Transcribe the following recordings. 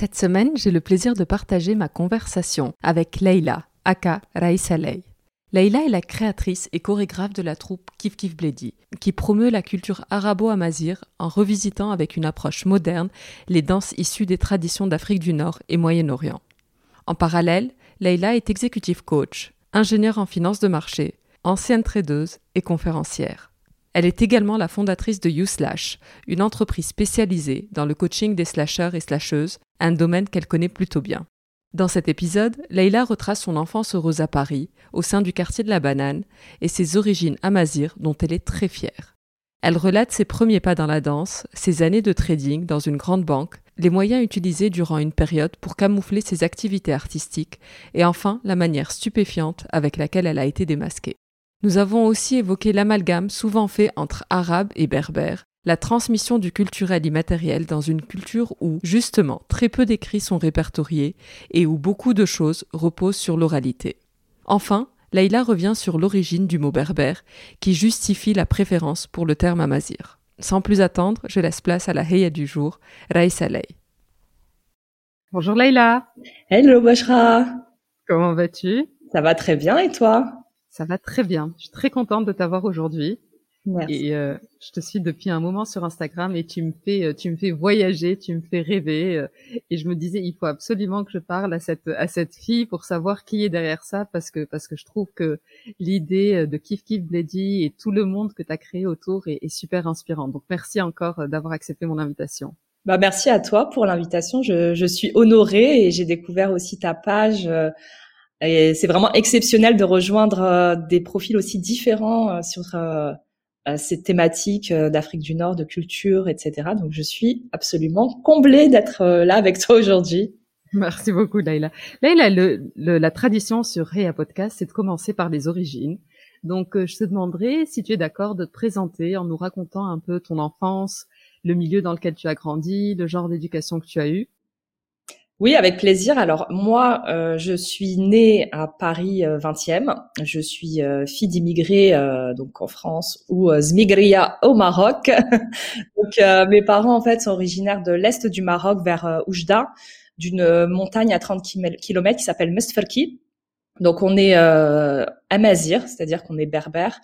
Cette semaine, j'ai le plaisir de partager ma conversation avec Leila, aka Raïsalei. Leila est la créatrice et chorégraphe de la troupe Kif Kif Bledi, qui promeut la culture arabo-amazir en revisitant avec une approche moderne les danses issues des traditions d'Afrique du Nord et Moyen-Orient. En parallèle, Leila est executive coach, ingénieure en finance de marché, ancienne tradeuse et conférencière. Elle est également la fondatrice de YouSlash, une entreprise spécialisée dans le coaching des slasheurs et slasheuses, un domaine qu'elle connaît plutôt bien. Dans cet épisode, Leila retrace son enfance heureuse à Paris, au sein du quartier de la Banane, et ses origines amazir dont elle est très fière. Elle relate ses premiers pas dans la danse, ses années de trading dans une grande banque, les moyens utilisés durant une période pour camoufler ses activités artistiques, et enfin la manière stupéfiante avec laquelle elle a été démasquée. Nous avons aussi évoqué l'amalgame souvent fait entre arabe et berbère, la transmission du culturel immatériel dans une culture où, justement, très peu d'écrits sont répertoriés et où beaucoup de choses reposent sur l'oralité. Enfin, Leïla revient sur l'origine du mot berbère, qui justifie la préférence pour le terme amazir. Sans plus attendre, je laisse place à la Heya du jour, Raïs Aley. Bonjour Leïla. Hello Bashra. Comment vas-tu? Ça va très bien et toi? Ça va très bien. Je suis très contente de t'avoir aujourd'hui. Merci. Et euh, je te suis depuis un moment sur Instagram et tu me fais, euh, tu me fais voyager, tu me fais rêver. Euh, et je me disais, il faut absolument que je parle à cette à cette fille pour savoir qui est derrière ça, parce que parce que je trouve que l'idée de Kif Kif Bledy et tout le monde que tu as créé autour est, est super inspirant. Donc merci encore d'avoir accepté mon invitation. Bah merci à toi pour l'invitation. Je, je suis honorée et j'ai découvert aussi ta page et c'est vraiment exceptionnel de rejoindre euh, des profils aussi différents euh, sur euh, ces thématiques d'Afrique du Nord, de culture, etc. Donc je suis absolument comblée d'être là avec toi aujourd'hui. Merci beaucoup, Laila. Laila, le, la tradition sur Réa Podcast, c'est de commencer par les origines. Donc, je te demanderai si tu es d'accord de te présenter en nous racontant un peu ton enfance, le milieu dans lequel tu as grandi, le genre d'éducation que tu as eu. Oui, avec plaisir. Alors moi, euh, je suis née à Paris 20e. Euh, je suis euh, fille d'immigrés donc en France ou Zmigria au Maroc. donc mes parents en fait sont originaires de l'est du Maroc vers Oujda, d'une montagne à 30 km qui s'appelle Mestferki. Donc on est amazir, c'est-à-dire qu'on est berbère.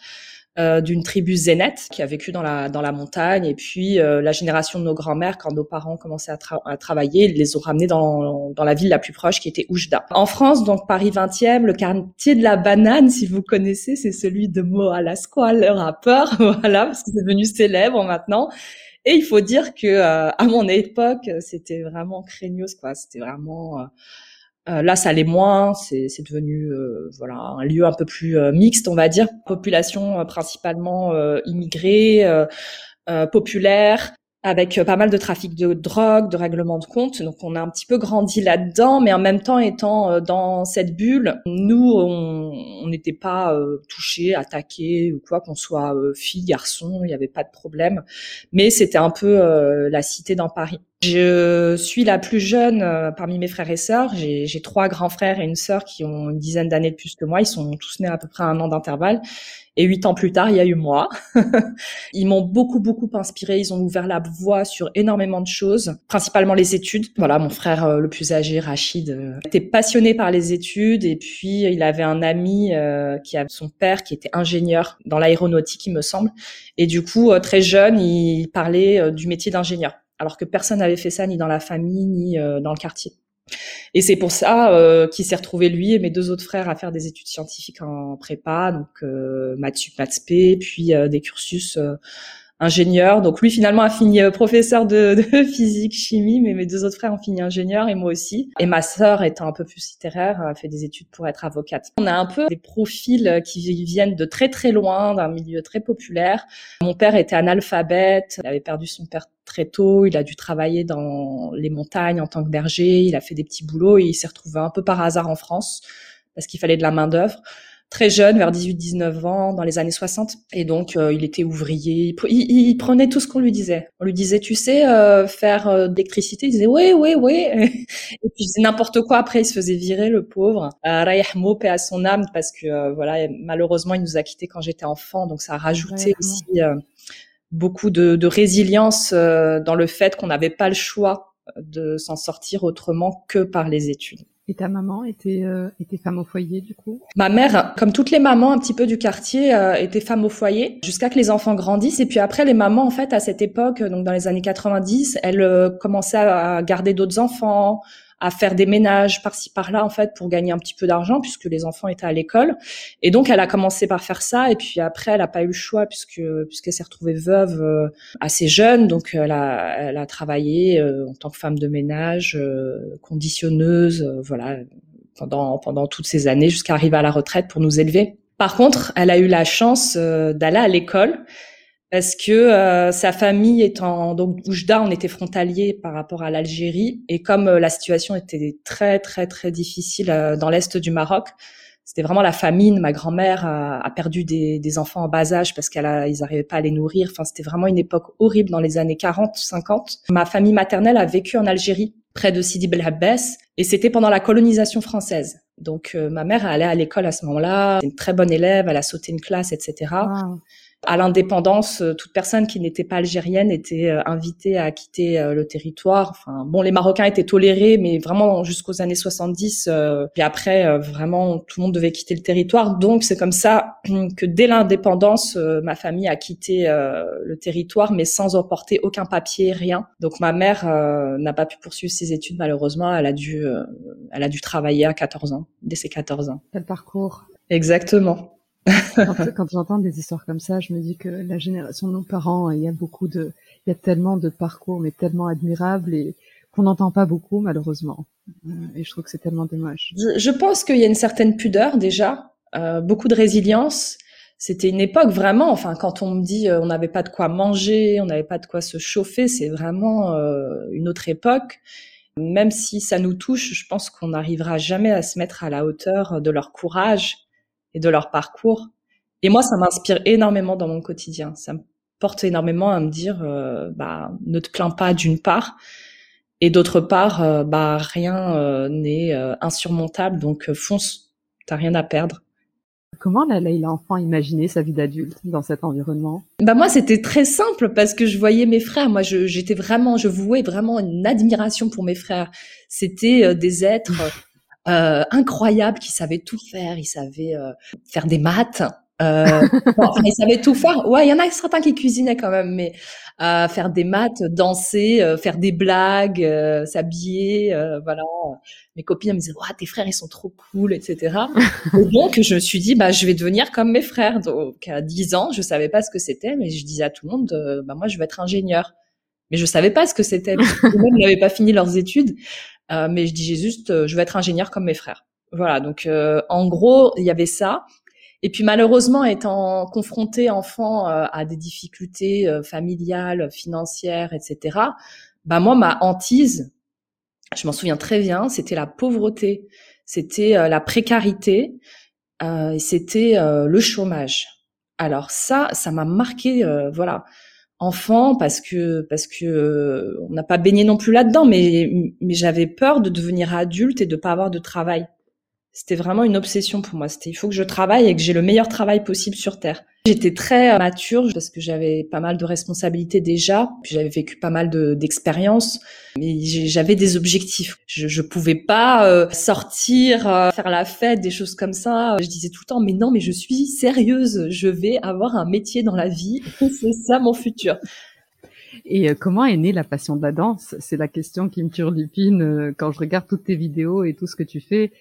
Euh, d'une tribu zénète qui a vécu dans la dans la montagne. Et puis euh, la génération de nos grands-mères quand nos parents commençaient à, à, travailler ils les ont ramenés dans dans la ville la plus proche qui était Oujda. En France donc Paris 20e le quartier de la banane si vous connaissez c'est celui de Mo Alasquale le rappeur voilà parce que c'est devenu célèbre maintenant. Et il faut dire que euh, à mon époque c'était vraiment craignos quoi. C'était vraiment euh, là, ça l'est moins. C'est, devenu euh, voilà un lieu un peu plus euh, mixte, on va dire. Population principalement immigrée, populaire, avec pas mal de trafic de drogue, de règlement de compte. Donc, on a un petit peu grandi là-dedans, mais en même temps, étant dans cette bulle, nous, on n'était pas touchés, attaqués ou quoi, qu'on soit fille, garçon, il n'y avait pas de problème. Mais c'était un peu la cité dans Paris. Je suis la plus jeune euh, parmi mes frères et sœurs. J'ai trois grands frères et une sœur qui ont une dizaine d'années de plus que moi. Ils sont tous nés à peu près un an d'intervalle. Et huit ans plus tard, il y a eu moi. ils m'ont beaucoup, beaucoup inspiré. Ils ont ouvert la voie sur énormément de choses, principalement les études. Voilà, mon frère euh, le plus âgé, Rachid, euh, était passionné par les études. Et puis, il avait un ami qui a son père qui était ingénieur dans l'aéronautique, il me semble. Et du coup, très jeune, il parlait du métier d'ingénieur. Alors que personne n'avait fait ça ni dans la famille, ni dans le quartier. Et c'est pour ça euh, qu'il s'est retrouvé lui et mes deux autres frères à faire des études scientifiques en prépa, donc euh, maths sup, maths p, puis euh, des cursus euh, ingénieurs. Donc lui finalement a fini professeur de, physique, chimie, mais mes deux autres frères ont fini ingénieur et moi aussi. Et ma sœur étant un peu plus littéraire a fait des études pour être avocate. On a un peu des profils qui viennent de très très loin, d'un milieu très populaire. Mon père était analphabète, il avait perdu son père très tôt. Il a dû travailler dans les montagnes en tant que berger. Il a fait des petits boulots et il s'est retrouvé un peu par hasard en France parce qu'il fallait de la main d'œuvre. Très jeune, vers 18-19 ans, dans les années 60. Et donc, euh, il était ouvrier. Il, prenait tout ce qu'on lui disait. On lui disait, tu sais, euh, faire euh, d'électricité. Il disait, oui, oui, oui. et puis, il disait n'importe quoi. Après, il se faisait virer, le pauvre. Euh, paix à son âme, parce que, voilà, malheureusement, il nous a quittés quand j'étais enfant. Donc, ça a rajouté aussi beaucoup de, de résilience euh, dans le fait qu'on n'avait pas le choix de s'en sortir autrement que par les études. Et ta maman était, euh, était femme au foyer du coup? Ma mère, comme toutes les mamans un petit peu du quartier, euh, était femme au foyer jusqu'à que les enfants grandissent. Et puis après, les mamans, en fait, à cette époque, donc dans les années 90, elles commençaient à garder d'autres enfants, à faire des ménages par-ci par-là en fait pour gagner un petit peu d'argent puisque les enfants étaient à l'école. Et donc elle a commencé par faire ça et puis après elle a pas eu le choix puisque puisqu'elle s'est retrouvée veuve euh, assez jeune. Donc elle a elle a travaillé euh, en tant que femme de ménage euh, conditionneuse voilà pendant pendant toutes ces années jusqu'à arriver à la retraite pour nous élever. Par contre elle a eu la chance d'aller à l'école parce que euh, sa famille étant donc Oujda, on était frontalier par rapport à l'Algérie et comme euh, la situation était très très très difficile euh, dans l'est du Maroc, c'était vraiment la famine. Ma grand-mère a, perdu des, des, enfants en bas âge parce qu'elle ils n'arrivaient pas à les nourrir. Enfin, c'était vraiment une époque horrible dans les années 40, 50. Ma famille maternelle a vécu en Algérie, près de Sidi Bel et c'était pendant la colonisation française. Donc, ma mère allait à l'école à ce moment-là. C'était une très bonne élève, elle a sauté une classe, etc à l'indépendance, euh, toute personne qui n'était pas algérienne était euh, invitée à quitter euh, le territoire. Enfin, bon, les Marocains étaient tolérés, mais vraiment jusqu'aux années 70. puis après, vraiment, tout le monde devait quitter le territoire. Donc, c'est comme ça que dès l'indépendance, ma famille a quitté le territoire, mais sans emporter aucun papier, rien. Donc, ma mère n'a pas pu poursuivre ses études, malheureusement. Elle a dû, elle a dû travailler à 14 ans, dès ses 14 ans. Quel parcours Exactement quand, j'entends des histoires comme ça, je me dis que la génération de nos parents, il y a beaucoup de, il y a tellement de parcours, mais tellement admirables et qu'on n'entend pas beaucoup malheureusement. Euh, et je trouve que c'est tellement dommage. Je pense qu'il y a une certaine pudeur déjà, euh, beaucoup de résilience. C'était une époque vraiment, enfin, quand on me dit euh, on n'avait pas de quoi manger, on n'avait pas de quoi se chauffer, c'est vraiment euh, une autre époque. Même si ça nous touche, je pense qu'on n'arrivera jamais à se mettre à la hauteur de leur courage et de leur parcours. Et moi, ça m'inspire énormément dans mon quotidien. Ça me porte énormément à me dire, euh, bah, ne te plains pas d'une part, et d'autre part, euh, bah, rien euh, n'est insurmontable, donc fonce, t'as rien à perdre. Comment la Leïla enfant imaginait sa vie d'adulte dans cet environnement? Bah moi c'était très simple parce que je voyais mes frères. Moi j'étais vraiment, je vouais vraiment une admiration pour mes frères. C'était des êtres euh, incroyable qui savait tout faire. Il savait euh, faire des maths. Euh, il savait tout faire. Ouais, il y en a certains qui cuisinaient quand même, mais euh, faire des maths, danser, euh, faire des blagues, euh, s'habiller, voilà. Mes copines me disaient, ouais, tes frères ils sont trop cool, etc. Et donc je me suis dit, bah je vais devenir comme mes frères. Donc à 10 ans, je savais pas ce que c'était, mais je disais à tout le monde, bah moi je vais être ingénieur. Mais je savais pas ce que c'était. Ils n'avaient pas fini leurs études. Euh, mais je disais juste, euh, je veux être ingénieur comme mes frères. Voilà, donc euh, en gros, il y avait ça. Et puis malheureusement, étant confronté enfant à des difficultés familiales, financières, etc., bah moi, ma hantise, je m'en souviens très bien, c'était la pauvreté, c'était la précarité, euh, c'était le chômage. Alors ça, ça m'a marqué, voilà. Enfant parce que parce que euh, on n'a pas baigné non plus là-dedans, mais mais j'avais peur de devenir adulte et de pas avoir de travail. C'était vraiment une obsession pour moi. C'était il faut que je travaille et que j'ai le meilleur travail possible sur terre. J'étais très euh, mature parce que j'avais pas mal de responsabilités déjà, puis j'avais vécu pas mal d'expériences, mais j'avais des objectifs. Je, je pouvais pas euh, sortir, euh, faire la fête, des choses comme ça. Je disais tout le temps, mais non, mais je suis sérieuse, je vais avoir un métier dans la vie, c'est ça mon futur. Et comment est née la passion de la danse? C'est la question qui me turlupine quand je regarde toutes tes vidéos et tout ce que tu fais.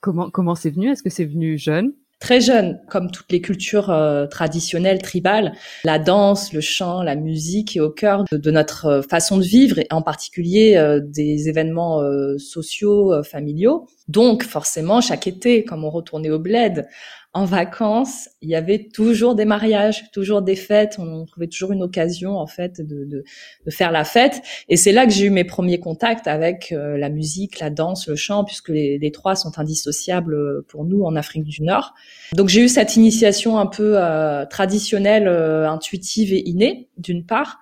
Comment comment c'est venu? Est-ce que c'est venu jeune? Très jeune, comme toutes les cultures euh, traditionnelles, tribales, la danse, le chant, la musique est au cœur de, notre euh, façon de vivre et en particulier euh, des événements sociaux, familiaux. Donc forcément, chaque été, comme on retournait au bled, en vacances, il y avait toujours des mariages, toujours des fêtes. On trouvait toujours une occasion, en fait, de, de, de faire la fête. Et c'est là que j'ai eu mes premiers contacts avec euh, la musique, la danse, le chant, puisque les, trois sont indissociables euh, pour nous en Afrique du Nord. Donc j'ai eu cette initiation un peu euh, traditionnelle, intuitive et innée, d'une part.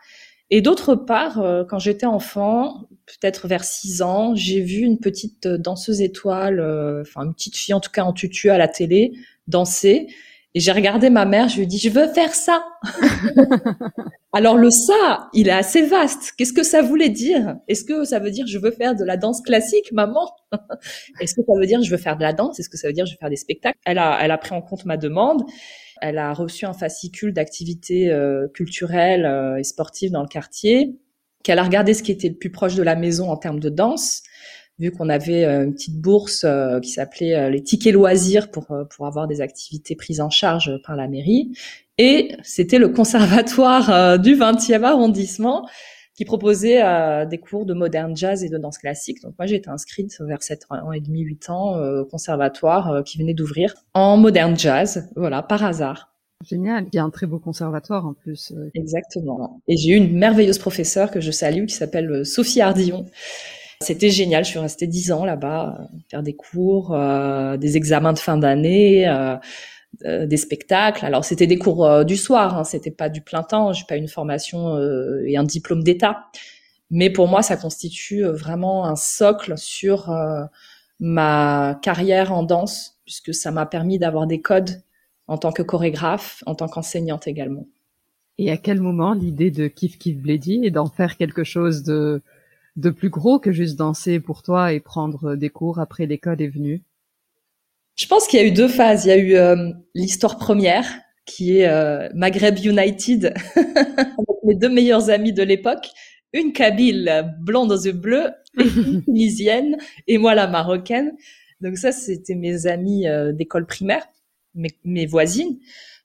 Et d'autre part, quand j'étais enfant, peut-être vers six ans, j'ai vu une petite danseuse étoile, enfin une petite fille en tout cas en tutu à la télé, danser. Et j'ai regardé ma mère, je lui ai dit, je veux faire ça. Alors le ça, il est assez vaste. Qu'est-ce que ça voulait dire? Est-ce que ça veut dire je veux faire de la danse classique, maman? Est-ce que ça veut dire je veux faire de la danse? Est-ce que ça veut dire je veux faire des spectacles? Elle a, elle a pris en compte ma demande. Elle a reçu un fascicule d'activités euh, culturelles euh, et sportives dans le quartier. Qu'elle a regardé ce qui était le plus proche de la maison en termes de danse vu qu'on avait euh, une petite bourse euh, qui s'appelait euh, les tickets loisirs pour pour avoir des activités prises en charge par la mairie. Et c'était le conservatoire du 20e arrondissement qui proposait des cours de moderne jazz et de danse classique. Donc moi j'ai été inscrite vers 7 ans et demi, 8 ans au conservatoire qui venait d'ouvrir en moderne jazz, voilà, par hasard. Génial, il y a un très beau conservatoire en plus. Exactement. Et j'ai eu une merveilleuse professeure que je salue qui s'appelle Sophie Ardillon c'était génial. Je suis restée dix ans là-bas, euh, faire des cours, euh, des examens de fin d'année, euh, des spectacles. Alors c'était des cours du soir, hein, c'était pas du plein temps. J'ai pas une formation et un diplôme d'État, mais pour moi ça constitue vraiment un socle sur ma carrière en danse, puisque ça m'a permis d'avoir des codes en tant que chorégraphe, en tant qu'enseignante également. Et à quel moment l'idée de Kif Kif Bledi et d'en faire quelque chose de de plus gros que juste danser pour toi et prendre des cours après l'école est venu Je pense qu'il y a eu deux phases. Il y a eu euh, l'histoire première, qui est euh, Maghreb United, avec mes deux meilleurs amis de l'époque, une Kabyle blonde aux yeux bleus, une tunisienne, et moi la marocaine. Donc ça, c'était mes amis euh, d'école primaire, mes, mes voisines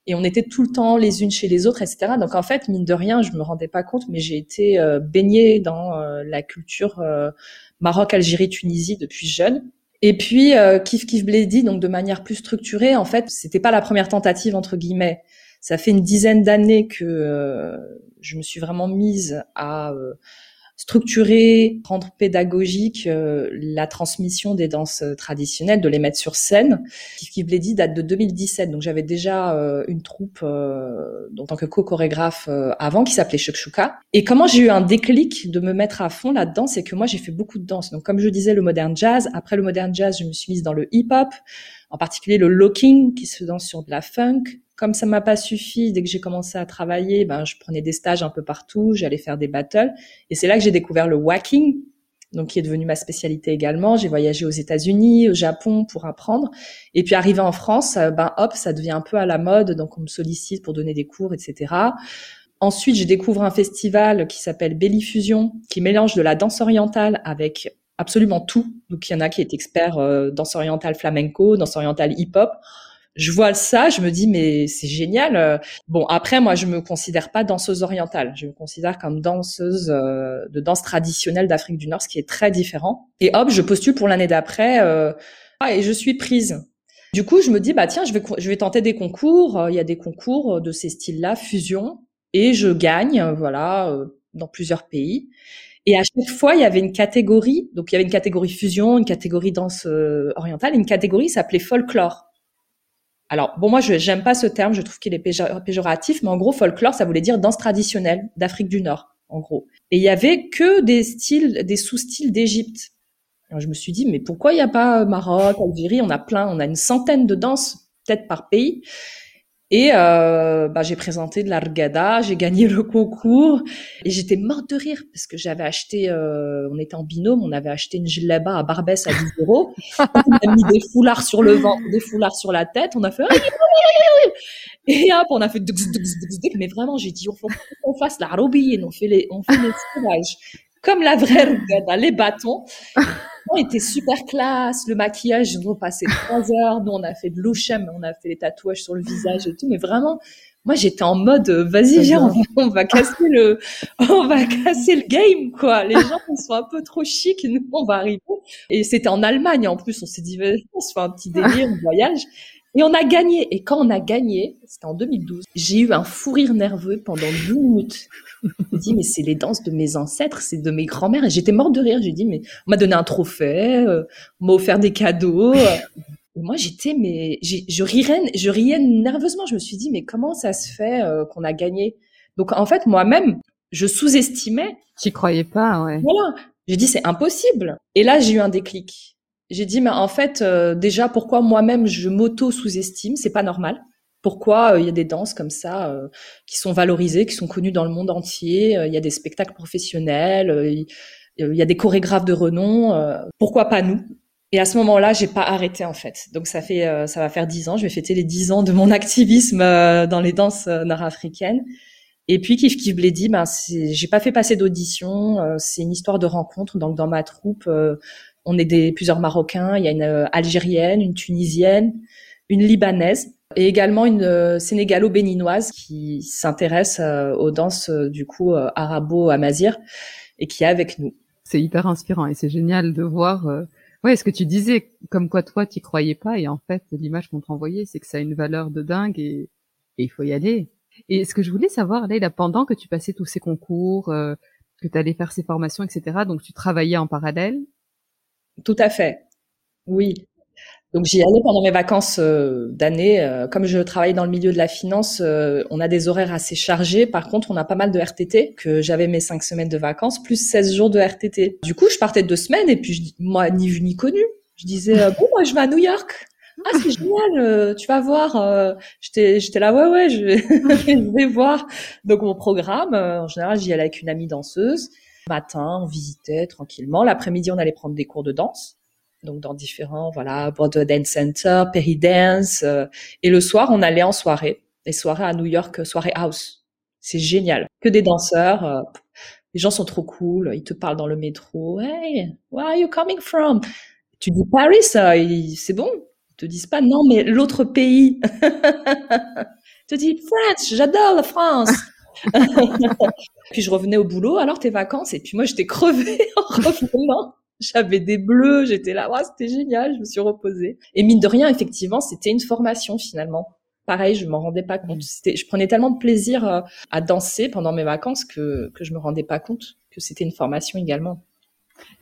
et on était tout le temps les unes chez les autres, etc. Donc en fait, mine de rien, je me rendais pas compte, mais j'ai été euh, baignée dans euh, la culture euh, Maroc, Algérie, Tunisie depuis jeune. Et puis Kif Kif Bledi, donc de manière plus structurée, en fait, c'était pas la première tentative entre guillemets. Ça fait une dizaine d'années que je me suis vraiment mise à structurer, rendre pédagogique euh, la transmission des danses euh, traditionnelles, de les mettre sur scène. Kif Bledi date de 2017, donc j'avais déjà euh, une troupe en tant que co-chorégraphe avant qui s'appelait Shukshuka. Et comment j'ai eu un déclic de me mettre à fond là-dedans, c'est que moi j'ai fait beaucoup de danse. Donc comme je disais, le modern jazz. Après le modern jazz, je me suis mise dans le hip-hop, en particulier le locking qui se danse sur de la funk, comme ça m'a pas suffi, dès que j'ai commencé à travailler, ben je prenais des stages un peu partout, j'allais faire des battles, et c'est là que j'ai découvert le whacking, donc qui est devenu ma spécialité également. J'ai voyagé aux États-Unis, au Japon pour apprendre, et puis arrivé en France, euh, ben hop, ça devient un peu à la mode, donc on me sollicite pour donner des cours, etc. Ensuite, je découvre un festival qui s'appelle Belly Fusion, qui mélange de la danse orientale avec absolument tout. Donc il y en a qui est expert euh, danse orientale flamenco, danse orientale hip-hop je vois ça, je me dis mais c'est génial. Euh. Bon après moi je me considère pas danseuse orientale, je me considère comme danseuse euh, de danse traditionnelle d'Afrique du Nord, ce qui est très différent. Et hop, je postule pour l'année d'après euh, ah, et je suis prise. Du coup je me dis bah tiens je vais je vais tenter des concours. Il y a des concours de ces styles-là, fusion, et je gagne voilà dans plusieurs pays. Et à chaque fois, il y avait une catégorie. Donc, il y avait une catégorie fusion, une catégorie danse orientale, une catégorie s'appelait folklore. Alors bon, moi je j'aime pas ce terme, je trouve qu'il est péjoratif, mais en gros folklore, ça voulait dire danse traditionnelle d'Afrique du Nord, en gros. Et il y avait que des styles, des sous-styles d'Égypte. Alors je me suis dit mais pourquoi il n'y a pas Maroc, Algérie, on a plein, on a une centaine de danses peut-être par pays. Et euh, bah, j'ai présenté de l'argada, j'ai gagné le concours. Et j'étais morte de rire parce que j'avais acheté, euh, on était en binôme, on avait acheté une là-bas à Barbès à 10 euros. on a mis des foulards sur le ventre, des foulards sur la tête, on a fait et hop, on a fait mais vraiment j'ai dit on fasse la robine, on fait les, on fait les comme la vraie argada, les bâtons. On était super classe, le maquillage, on passait trois heures. Nous, on a fait de l'ouchem, on a fait les tatouages sur le visage et tout. Mais vraiment, moi, j'étais en mode, euh, vas-y, viens, on va, casser le, on va casser le game, quoi. Les gens, ils sont un peu trop chics, nous, on va arriver. Et c'était en Allemagne, en plus. On s'est dit, on se fait un petit délire, un voyage. Et on a gagné. Et quand on a gagné, c'était en 2012, j'ai eu un fou rire nerveux pendant 10 minutes. J'ai dit, mais c'est les danses de mes ancêtres, c'est de mes grands-mères. Et j'étais morte de rire. J'ai dit, mais on m'a donné un trophée, euh, on m'a offert des cadeaux. Et moi, j'étais, mais je riais, je riais nerveusement. Je me suis dit, mais comment ça se fait euh, qu'on a gagné? Donc, en fait, moi-même, je sous-estimais. Tu croyais pas, ouais. Voilà. J'ai dit, c'est impossible. Et là, j'ai eu un déclic. J'ai dit, mais en fait, euh, déjà, pourquoi moi-même je m'auto-sous-estime? C'est pas normal pourquoi euh, il y a des danses comme ça euh, qui sont valorisées, qui sont connues dans le monde entier. Euh, il y a des spectacles professionnels, il y a des chorégraphes de renom. pourquoi pas nous? Et à ce moment-là, j'ai pas arrêté en fait. Donc ça fait, ça va faire dix ans. Je vais fêter les dix ans de mon activisme dans les danses nord-africaines. Et puis Kif Kif Bledi, ben j'ai pas fait passer d'audition. c'est une histoire de rencontre. Donc dans ma troupe, on est des plusieurs Marocains. Il y a une Algérienne, une Tunisienne, une Libanaise et également une euh, sénégalo-béninoise qui s'intéresse euh, aux danses euh, du coup arabo-amazir et qui est avec nous. C'est hyper inspirant et c'est génial de voir ouais ce que tu disais comme quoi toi tu croyais pas et en fait l'image qu'on t'envoyait c'est que ça a une valeur de dingue et, il faut y aller. Et ce que je voulais savoir là pendant que tu passais tous ces concours que tu allais faire ces formations etc donc tu travaillais en parallèle Tout à fait. Oui. Donc j'y allais pendant mes vacances euh, d'année. Euh, comme je travaille dans le milieu de la finance, euh, on a des horaires assez chargés. Par contre, on a pas mal de RTT, que j'avais mes cinq semaines de vacances, plus 16 jours de RTT. Du coup, je partais deux semaines et puis je, moi, ni vu ni connu. Je disais, bon, moi, je vais à New York. Ah, c'est génial, tu vas voir. j'étais, j'étais là, ouais, ouais, je vais, je vais voir. Donc mon programme, en général, j'y allais avec une amie danseuse. Matin, on visitait tranquillement. L'après-midi, on allait prendre des cours de danse donc dans différents, voilà, Broadway Dance Center, Perry Dance. Euh, et le soir, on allait en soirée, les soirées à New York, euh, soirée house. C'est génial. Que des danseurs. Euh, les gens sont trop cool. Ils te parlent dans le métro. Hey, where are you coming from? Tu dis Paris, c'est bon. Ils te disent pas non, mais l'autre pays. Te dis France, j'adore la France. puis je revenais au boulot, alors tes vacances, et puis moi j'étais crevée en revenant. J'avais des bleus, j'étais là, ouais, c'était génial, je me suis reposée. Et mine de rien, effectivement, c'était une formation finalement. Pareil, je m'en rendais pas compte. C'était, je prenais tellement de plaisir euh, à danser pendant mes vacances que que je me rendais pas compte que c'était une formation également.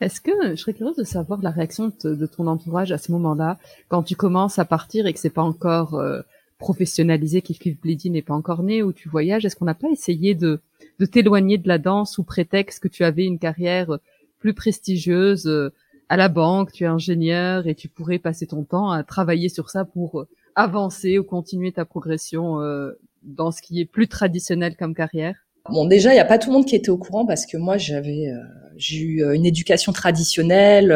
Est-ce que je serais curieuse de savoir la réaction de, ton entourage à ce moment-là, quand tu commences à partir et que c'est pas encore euh, professionnalisé, Kif Bleedy n'est pas encore né, ou tu voyages, est-ce qu'on n'a pas essayé de, de t'éloigner de la danse sous prétexte que tu avais une carrière plus prestigieuse euh, à la banque, tu es ingénieur et tu pourrais passer ton temps à travailler sur ça pour euh, avancer ou continuer ta progression euh, dans ce qui est plus traditionnel comme carrière? Bon, déjà, il n'y a pas tout le monde qui était au courant parce que moi, j'avais, j'ai eu une éducation traditionnelle,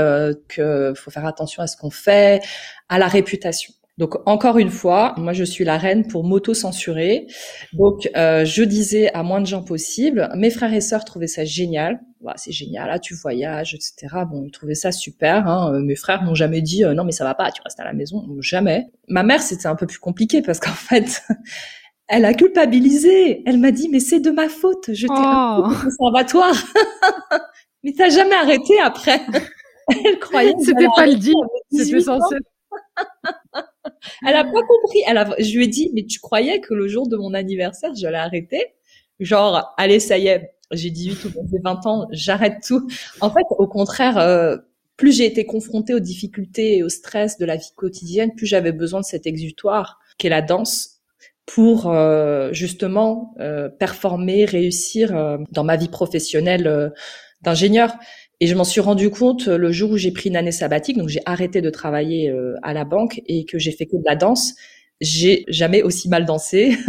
que faut faire attention à ce qu'on fait, à la réputation. Donc encore une fois, moi je suis la reine pour m'auto-censurer. Donc euh, je disais à moins de gens possible. Mes frères et sœurs trouvaient ça génial. c'est génial, là tu voyages, etc. Bon, ils trouvaient ça super. Hein. Euh, mes frères m'ont jamais dit euh, non mais ça va pas, tu restes à la maison. Jamais. Ma mère c'était un peu plus compliqué parce qu'en fait. Elle a culpabilisé. Elle m'a dit mais c'est de ma faute. Je t'ai oh. conservatoire. mais t'as jamais arrêté après. Elle croyait. C'était pas le dit. C'était censé elle a pas compris. Elle a, je lui ai dit, mais tu croyais que le jour de mon anniversaire, je l'ai arrêté? Genre, allez, ça y est, j'ai 18 ou 20 ans, j'arrête tout. En fait, au contraire, euh, plus j'ai été confrontée aux difficultés et au stress de la vie quotidienne, plus j'avais besoin de cet exutoire. qu'est la danse pour justement performer, réussir dans ma vie professionnelle d'ingénieur. Et je m'en suis rendu compte le jour où j'ai pris une année sabbatique, donc j'ai arrêté de travailler à la banque et que j'ai fait que de la danse. J'ai jamais aussi mal dansé.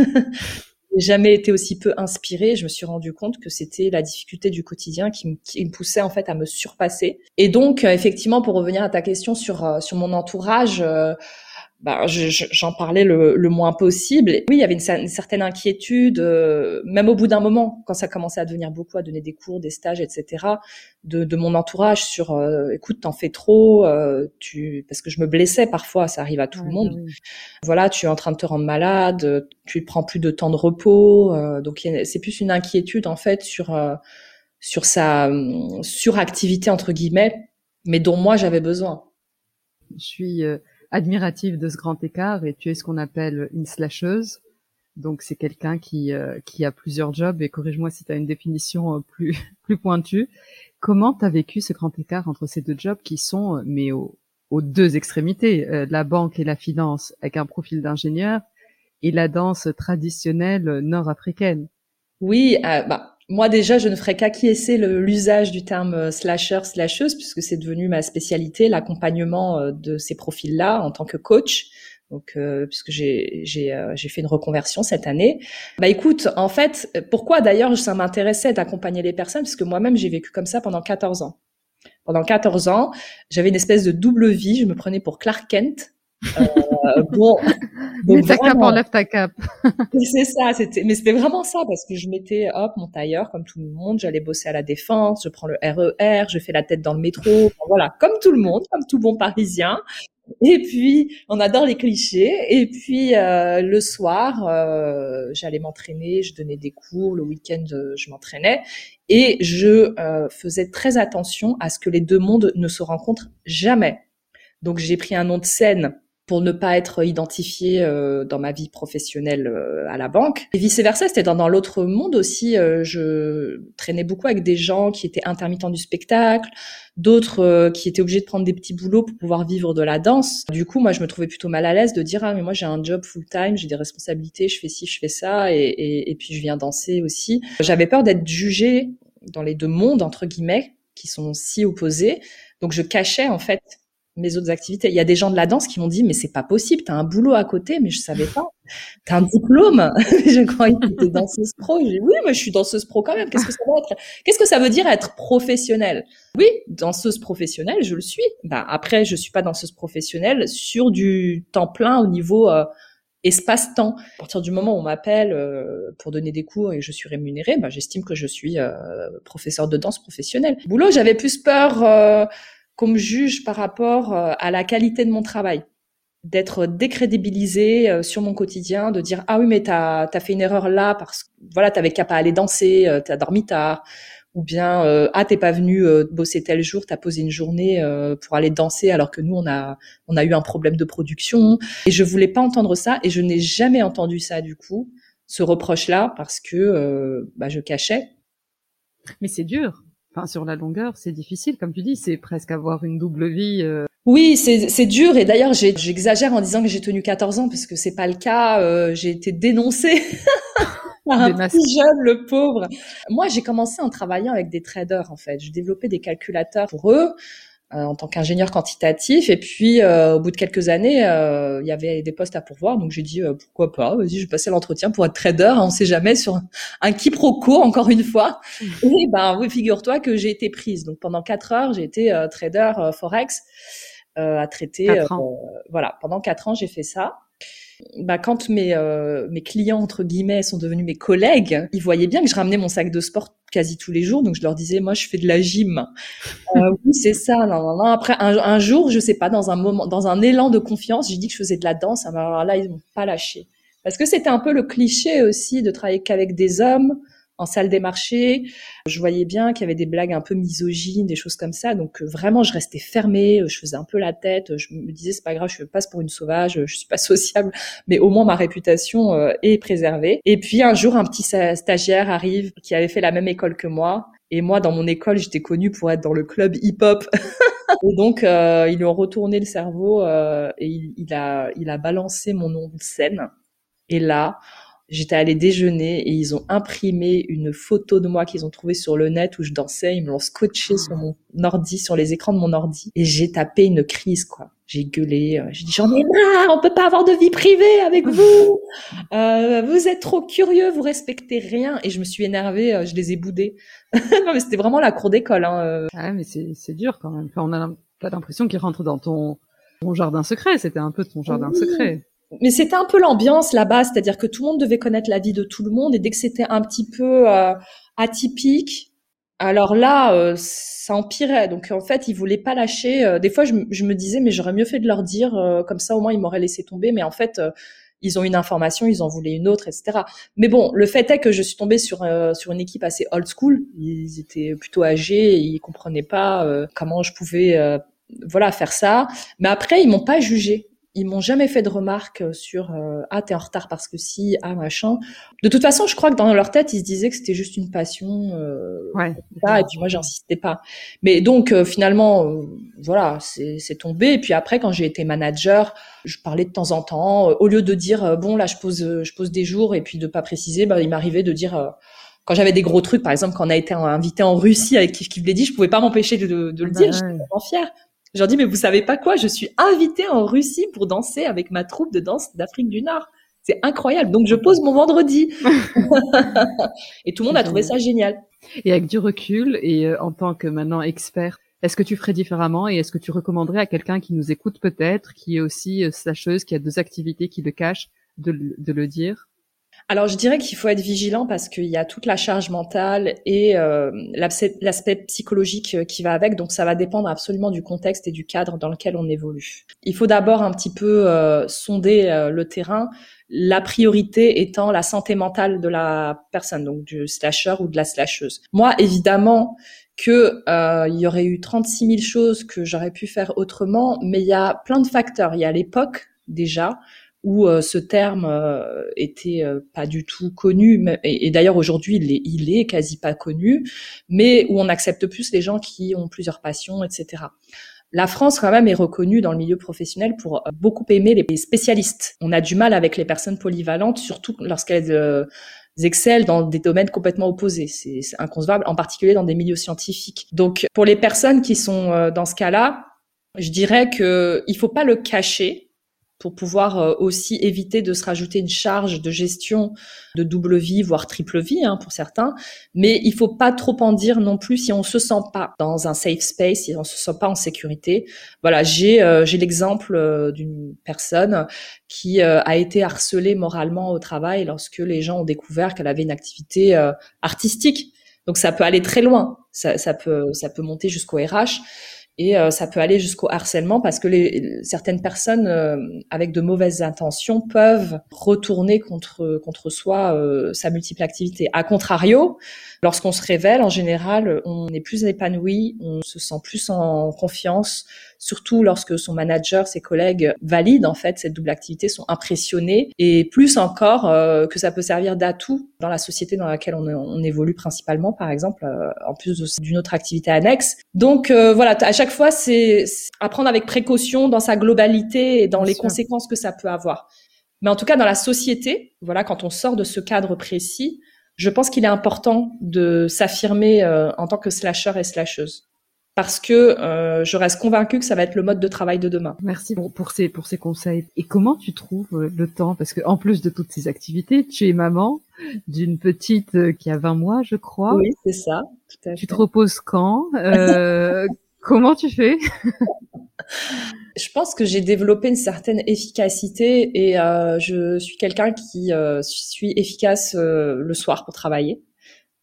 jamais été aussi peu inspirée. Je me suis rendu compte que c'était la difficulté du quotidien qui me, poussait en fait à me surpasser. Et donc, euh, effectivement, pour revenir à ta question sur euh, sur mon entourage. Euh, bah, j'en parlais le, le, moins possible. oui, il y avait une, certaine inquiétude, euh, même au bout d'un moment, quand ça commençait à devenir beaucoup, à donner des cours, des stages, etc., de, de mon entourage sur, euh, écoute, t'en fais trop, euh, tu, parce que je me blessais parfois, ça arrive à tout le monde. Voilà, tu es en train de te rendre malade, tu prends plus de temps de repos, donc c'est plus une inquiétude en fait sur sur sa hum, suractivité entre guillemets, mais dont moi j'avais besoin. Je suis admirative de ce grand écart et tu es ce qu'on appelle une slasheuse. Donc c'est quelqu'un qui euh, qui a plusieurs jobs et corrige-moi si tu as une définition euh, plus plus pointue. Comment tu as vécu ce grand écart entre ces deux jobs qui sont euh, mais aux, aux deux extrémités, la banque et la finance avec un profil d'ingénieur et la danse traditionnelle nord-africaine? Oui, bah moi déjà, je ne ferais qu'acquiescer l'usage du terme euh, slasher, slasheuse, puisque c'est devenu ma spécialité, l'accompagnement euh, de ces profils-là en tant que coach. Donc, euh, puisque j'ai j'ai fait une reconversion cette année. Bah écoute, en fait, pourquoi d'ailleurs ça m'intéressait d'accompagner les personnes, parce que moi-même j'ai vécu comme ça pendant 14 ans. Pendant 14 ans, j'avais une espèce de double vie. Je me prenais pour Clark Kent, euh, bon, Mets ta cape, enlève ta cape. c'est ça, c'était, mais c'était vraiment ça parce que je mettais, hop, mon tailleur comme tout le monde, j'allais bosser à la défense, je prends le RER, e je fais la tête dans le métro, voilà, comme tout le monde, comme tout bon Parisien. Et puis, on adore les clichés. Et puis, euh, le soir, euh, j'allais m'entraîner, je donnais des cours. Le week-end, euh, je m'entraînais. Et je euh, faisais très attention à ce que les deux mondes ne se rencontrent jamais. Donc, j'ai pris un nom de scène pour ne pas être identifié euh, dans ma vie professionnelle euh, à la banque. Et vice versa, c'était dans, dans l'autre monde aussi. Euh, je traînais beaucoup avec des gens qui étaient intermittents du spectacle, d'autres qui étaient obligés de prendre des petits boulots pour pouvoir vivre de la danse. Du coup, moi, je me trouvais plutôt mal à l'aise de dire ah mais moi j'ai un job full time, j'ai des responsabilités, je fais ci, je fais ça, et, et, et puis je viens danser aussi. J'avais peur d'être jugée dans les deux mondes entre guillemets qui sont si opposés. Donc je cachais en fait mes autres activités. Il y a des gens de la danse qui m'ont dit mais c'est pas possible, t'as un boulot à côté, mais je savais pas. T'as un diplôme. je croyais que t'étais danseuse pro. J'ai oui, mais je suis danseuse pro quand même. Qu'est-ce que ça veut être? Qu'est-ce que ça veut dire être professionnelle? Oui, danseuse professionnelle, je le suis. Bah après, je suis pas danseuse professionnelle sur du temps plein au niveau euh, espace-temps. À partir du moment où on m'appelle euh, pour donner des cours et je suis rémunérée, bah, j'estime que je suis euh, professeur de danse professionnelle. Boulot, j'avais plus peur qu'on me juge par rapport euh, à la qualité de mon travail. D'être décrédibilisé euh, sur mon quotidien, de dire ah oui mais t'as as fait une erreur là parce que voilà t'avais qu'à pas aller danser, euh, t'as dormi tard, ou bien ah t'es pas venu bosser tel jour, t'as posé une journée pour aller danser alors que nous on a on a eu un problème de production. Et je voulais pas entendre ça et je n'ai jamais entendu ça du coup ce reproche là parce que bah, je cachais. Mais c'est dur enfin sur la longueur, c'est difficile, comme tu dis, c'est presque avoir une double vie. Euh. Oui, c'est dur et d'ailleurs j'exagère en disant que j'ai tenu 14 ans parce que c'est pas le cas. Euh, j'ai été dénoncée par un petit jeune, le pauvre. Moi, j'ai commencé en travaillant avec des traders en fait. Je développais des calculateurs pour eux. Euh, en tant qu'ingénieur quantitatif. Et puis, euh, au bout de quelques années, euh, il y avait des postes à pourvoir. Donc, j'ai dit, pourquoi pas Vas-y, je vais passer l'entretien pour être trader. On sait jamais sur un quiproquo, encore une fois. Et ben, oui, figure-toi que j'ai été prise. Donc, pendant quatre heures, j'ai été trader Forex à traiter. voilà, pendant quatre ans, j'ai fait ça bah, quand mes, euh, mes clients, entre guillemets, sont devenus mes collègues, ils voyaient bien que je ramenais mon sac de sport quasi tous les jours. Donc, je leur disais, moi, je fais de la gym. euh, oui, c'est ça. Non, non, non. Après, un, un, jour, je sais pas, dans un moment, dans un élan de confiance, j'ai dit que je faisais de la danse. Alors là, ils m'ont pas lâché. Parce que c'était un peu le cliché aussi de travailler qu'avec des hommes en salle des marchés. Je voyais bien qu'il y avait des blagues un peu misogynes, des choses comme ça. Donc euh, vraiment, je restais fermée, euh, je faisais un peu la tête. Je me disais c'est pas grave, je passe pour une sauvage, je suis pas sociable, mais au moins ma réputation euh, est préservée. Et puis un jour, un petit stagiaire arrive qui avait fait la même école que moi. Et moi, dans mon école, j'étais connue pour être dans le club hip-hop. et donc ils lui ont retourné le cerveau et il, il, a il a balancé mon nom de scène. Et là, J'étais allée déjeuner et ils ont imprimé une photo de moi qu'ils ont trouvée sur le net où je dansais. Ils me l'ont scotché sur mon ordi, sur les écrans de mon ordi. Et j'ai tapé une crise, quoi. J'ai gueulé. Euh, j'ai dit, j'en ai marre, on peut pas avoir de vie privée avec vous. Euh, vous êtes trop curieux, vous respectez rien. Et je me suis énervée, euh, je les ai boudés. non, mais c'était vraiment la cour d'école. Hein. Euh. Ah, mais c'est dur quand même. Enfin, on a pas l'impression qu'ils rentrent dans ton, ton jardin secret. C'était un peu ton jardin secret mais c'était un peu l'ambiance là-bas, c'est-à-dire que tout le monde devait connaître la vie de tout le monde et dès que c'était un petit peu euh, atypique, alors là, euh, ça empirait. Donc en fait, ils voulaient pas lâcher. Euh, des fois, je, me disais, mais j'aurais mieux fait de leur dire, comme ça au moins ils m'auraient laissé tomber. Mais en fait, ils ont une information, ils en voulaient une autre, etc. Mais bon, le fait est que je suis tombée sur sur une équipe assez old school. Ils étaient plutôt âgés, ils comprenaient pas comment je pouvais voilà faire ça. Mais après, ils m'ont pas jugé ils m'ont jamais fait de remarques euh, sur euh, ah t'es en retard parce que si ah machin. De toute façon, je crois que dans leur tête, ils se disaient que c'était juste une passion. Euh, ouais. et puis moi, j'insistais pas. Mais donc euh, finalement, voilà, c'est tombé. Et puis après, quand j'ai été manager, je parlais de temps en temps. au lieu de dire bon là, je pose je pose des jours et puis de pas préciser, bah, il m'arrivait de dire quand j'avais des gros trucs, par exemple, quand on a été invité en Russie avec Kif Kif Lady, je pouvais pas m'empêcher de, de, le bah dire. Je J'étais vraiment fière. Je leur dis, mais vous savez pas quoi, je suis invitée en Russie pour danser avec ma troupe de danse d'Afrique du Nord. C'est incroyable. Donc je pose mon vendredi. et tout le monde a trouvé ça génial. Et avec du recul et euh, en tant que maintenant expert, est-ce que tu ferais différemment et est-ce que tu recommanderais à quelqu'un qui nous écoute peut-être, qui est aussi euh, sacheuse, qui a deux activités qui le cachent, de, de le dire? Alors je dirais qu'il faut être vigilant parce qu'il y a toute la charge mentale et euh, l'aspect psychologique euh, qui va avec, donc ça va dépendre absolument du contexte et du cadre dans lequel on évolue. Il faut d'abord un petit peu euh, sonder le terrain, la priorité étant la santé mentale de la personne, donc du slasher ou de la slasheuse. Moi, évidemment, que il y aurait eu 36 000 choses que j'aurais pu faire autrement, mais il y a plein de facteurs. Il y a l'époque déjà, où euh, ce terme euh, était euh, pas du tout connu, et, d'ailleurs aujourd'hui il est, il est quasi pas connu, mais où on accepte plus les gens qui ont plusieurs passions, etc. La France quand même est reconnue dans le milieu professionnel pour beaucoup aimer les spécialistes. On a du mal avec les personnes polyvalentes, surtout lorsqu'elles excellent dans des domaines complètement opposés. C'est inconcevable, en particulier dans des milieux scientifiques. Donc pour les personnes qui sont dans ce cas-là, je dirais que il faut pas le cacher pour pouvoir euh, aussi éviter de se rajouter une charge de gestion de double vie, voire triple vie hein, pour certains. Mais il faut pas trop en dire non plus si on se sent pas dans un safe space, si on se sent pas en sécurité. Voilà, j'ai euh, j'ai l'exemple euh, d'une personne qui a été harcelée moralement au travail lorsque les gens ont découvert qu'elle avait une activité artistique. Donc ça peut aller très loin, ça, ça peut ça peut monter jusqu'au RH. Et euh, ça peut aller jusqu'au harcèlement parce que certaines personnes euh, avec de mauvaises intentions peuvent retourner contre contre soi euh, sa multiple activité. A contrario, lorsqu'on se révèle, en général, on est plus épanoui, on se sent plus en confiance, surtout lorsque son manager, ses collègues valident en fait cette double activité, sont impressionnés, et plus encore que ça peut servir d'atout dans la société dans laquelle on, on évolue principalement, par exemple, en plus d'une autre activité annexe. Donc voilà, à chaque fois, c'est apprendre avec précaution dans sa globalité et dans les conséquences que ça peut avoir. Mais en tout cas, dans la société, voilà, quand on sort de ce cadre précis, je pense qu'il est important de s'affirmer euh, en tant que slasher et slasheuse. Parce que euh, je reste convaincue que ça va être le mode de travail de demain. Merci pour, ces, pour ces conseils. Et comment tu trouves euh, le temps? Parce que en plus de toutes ces activités, tu es maman d'une petite qui a 20 mois, je crois. Oui, c'est ça. Tout à tu te reposes quand? Comment tu fais? Je pense que j'ai développé une certaine efficacité et euh, je suis quelqu'un qui euh, suis efficace euh, le soir pour travailler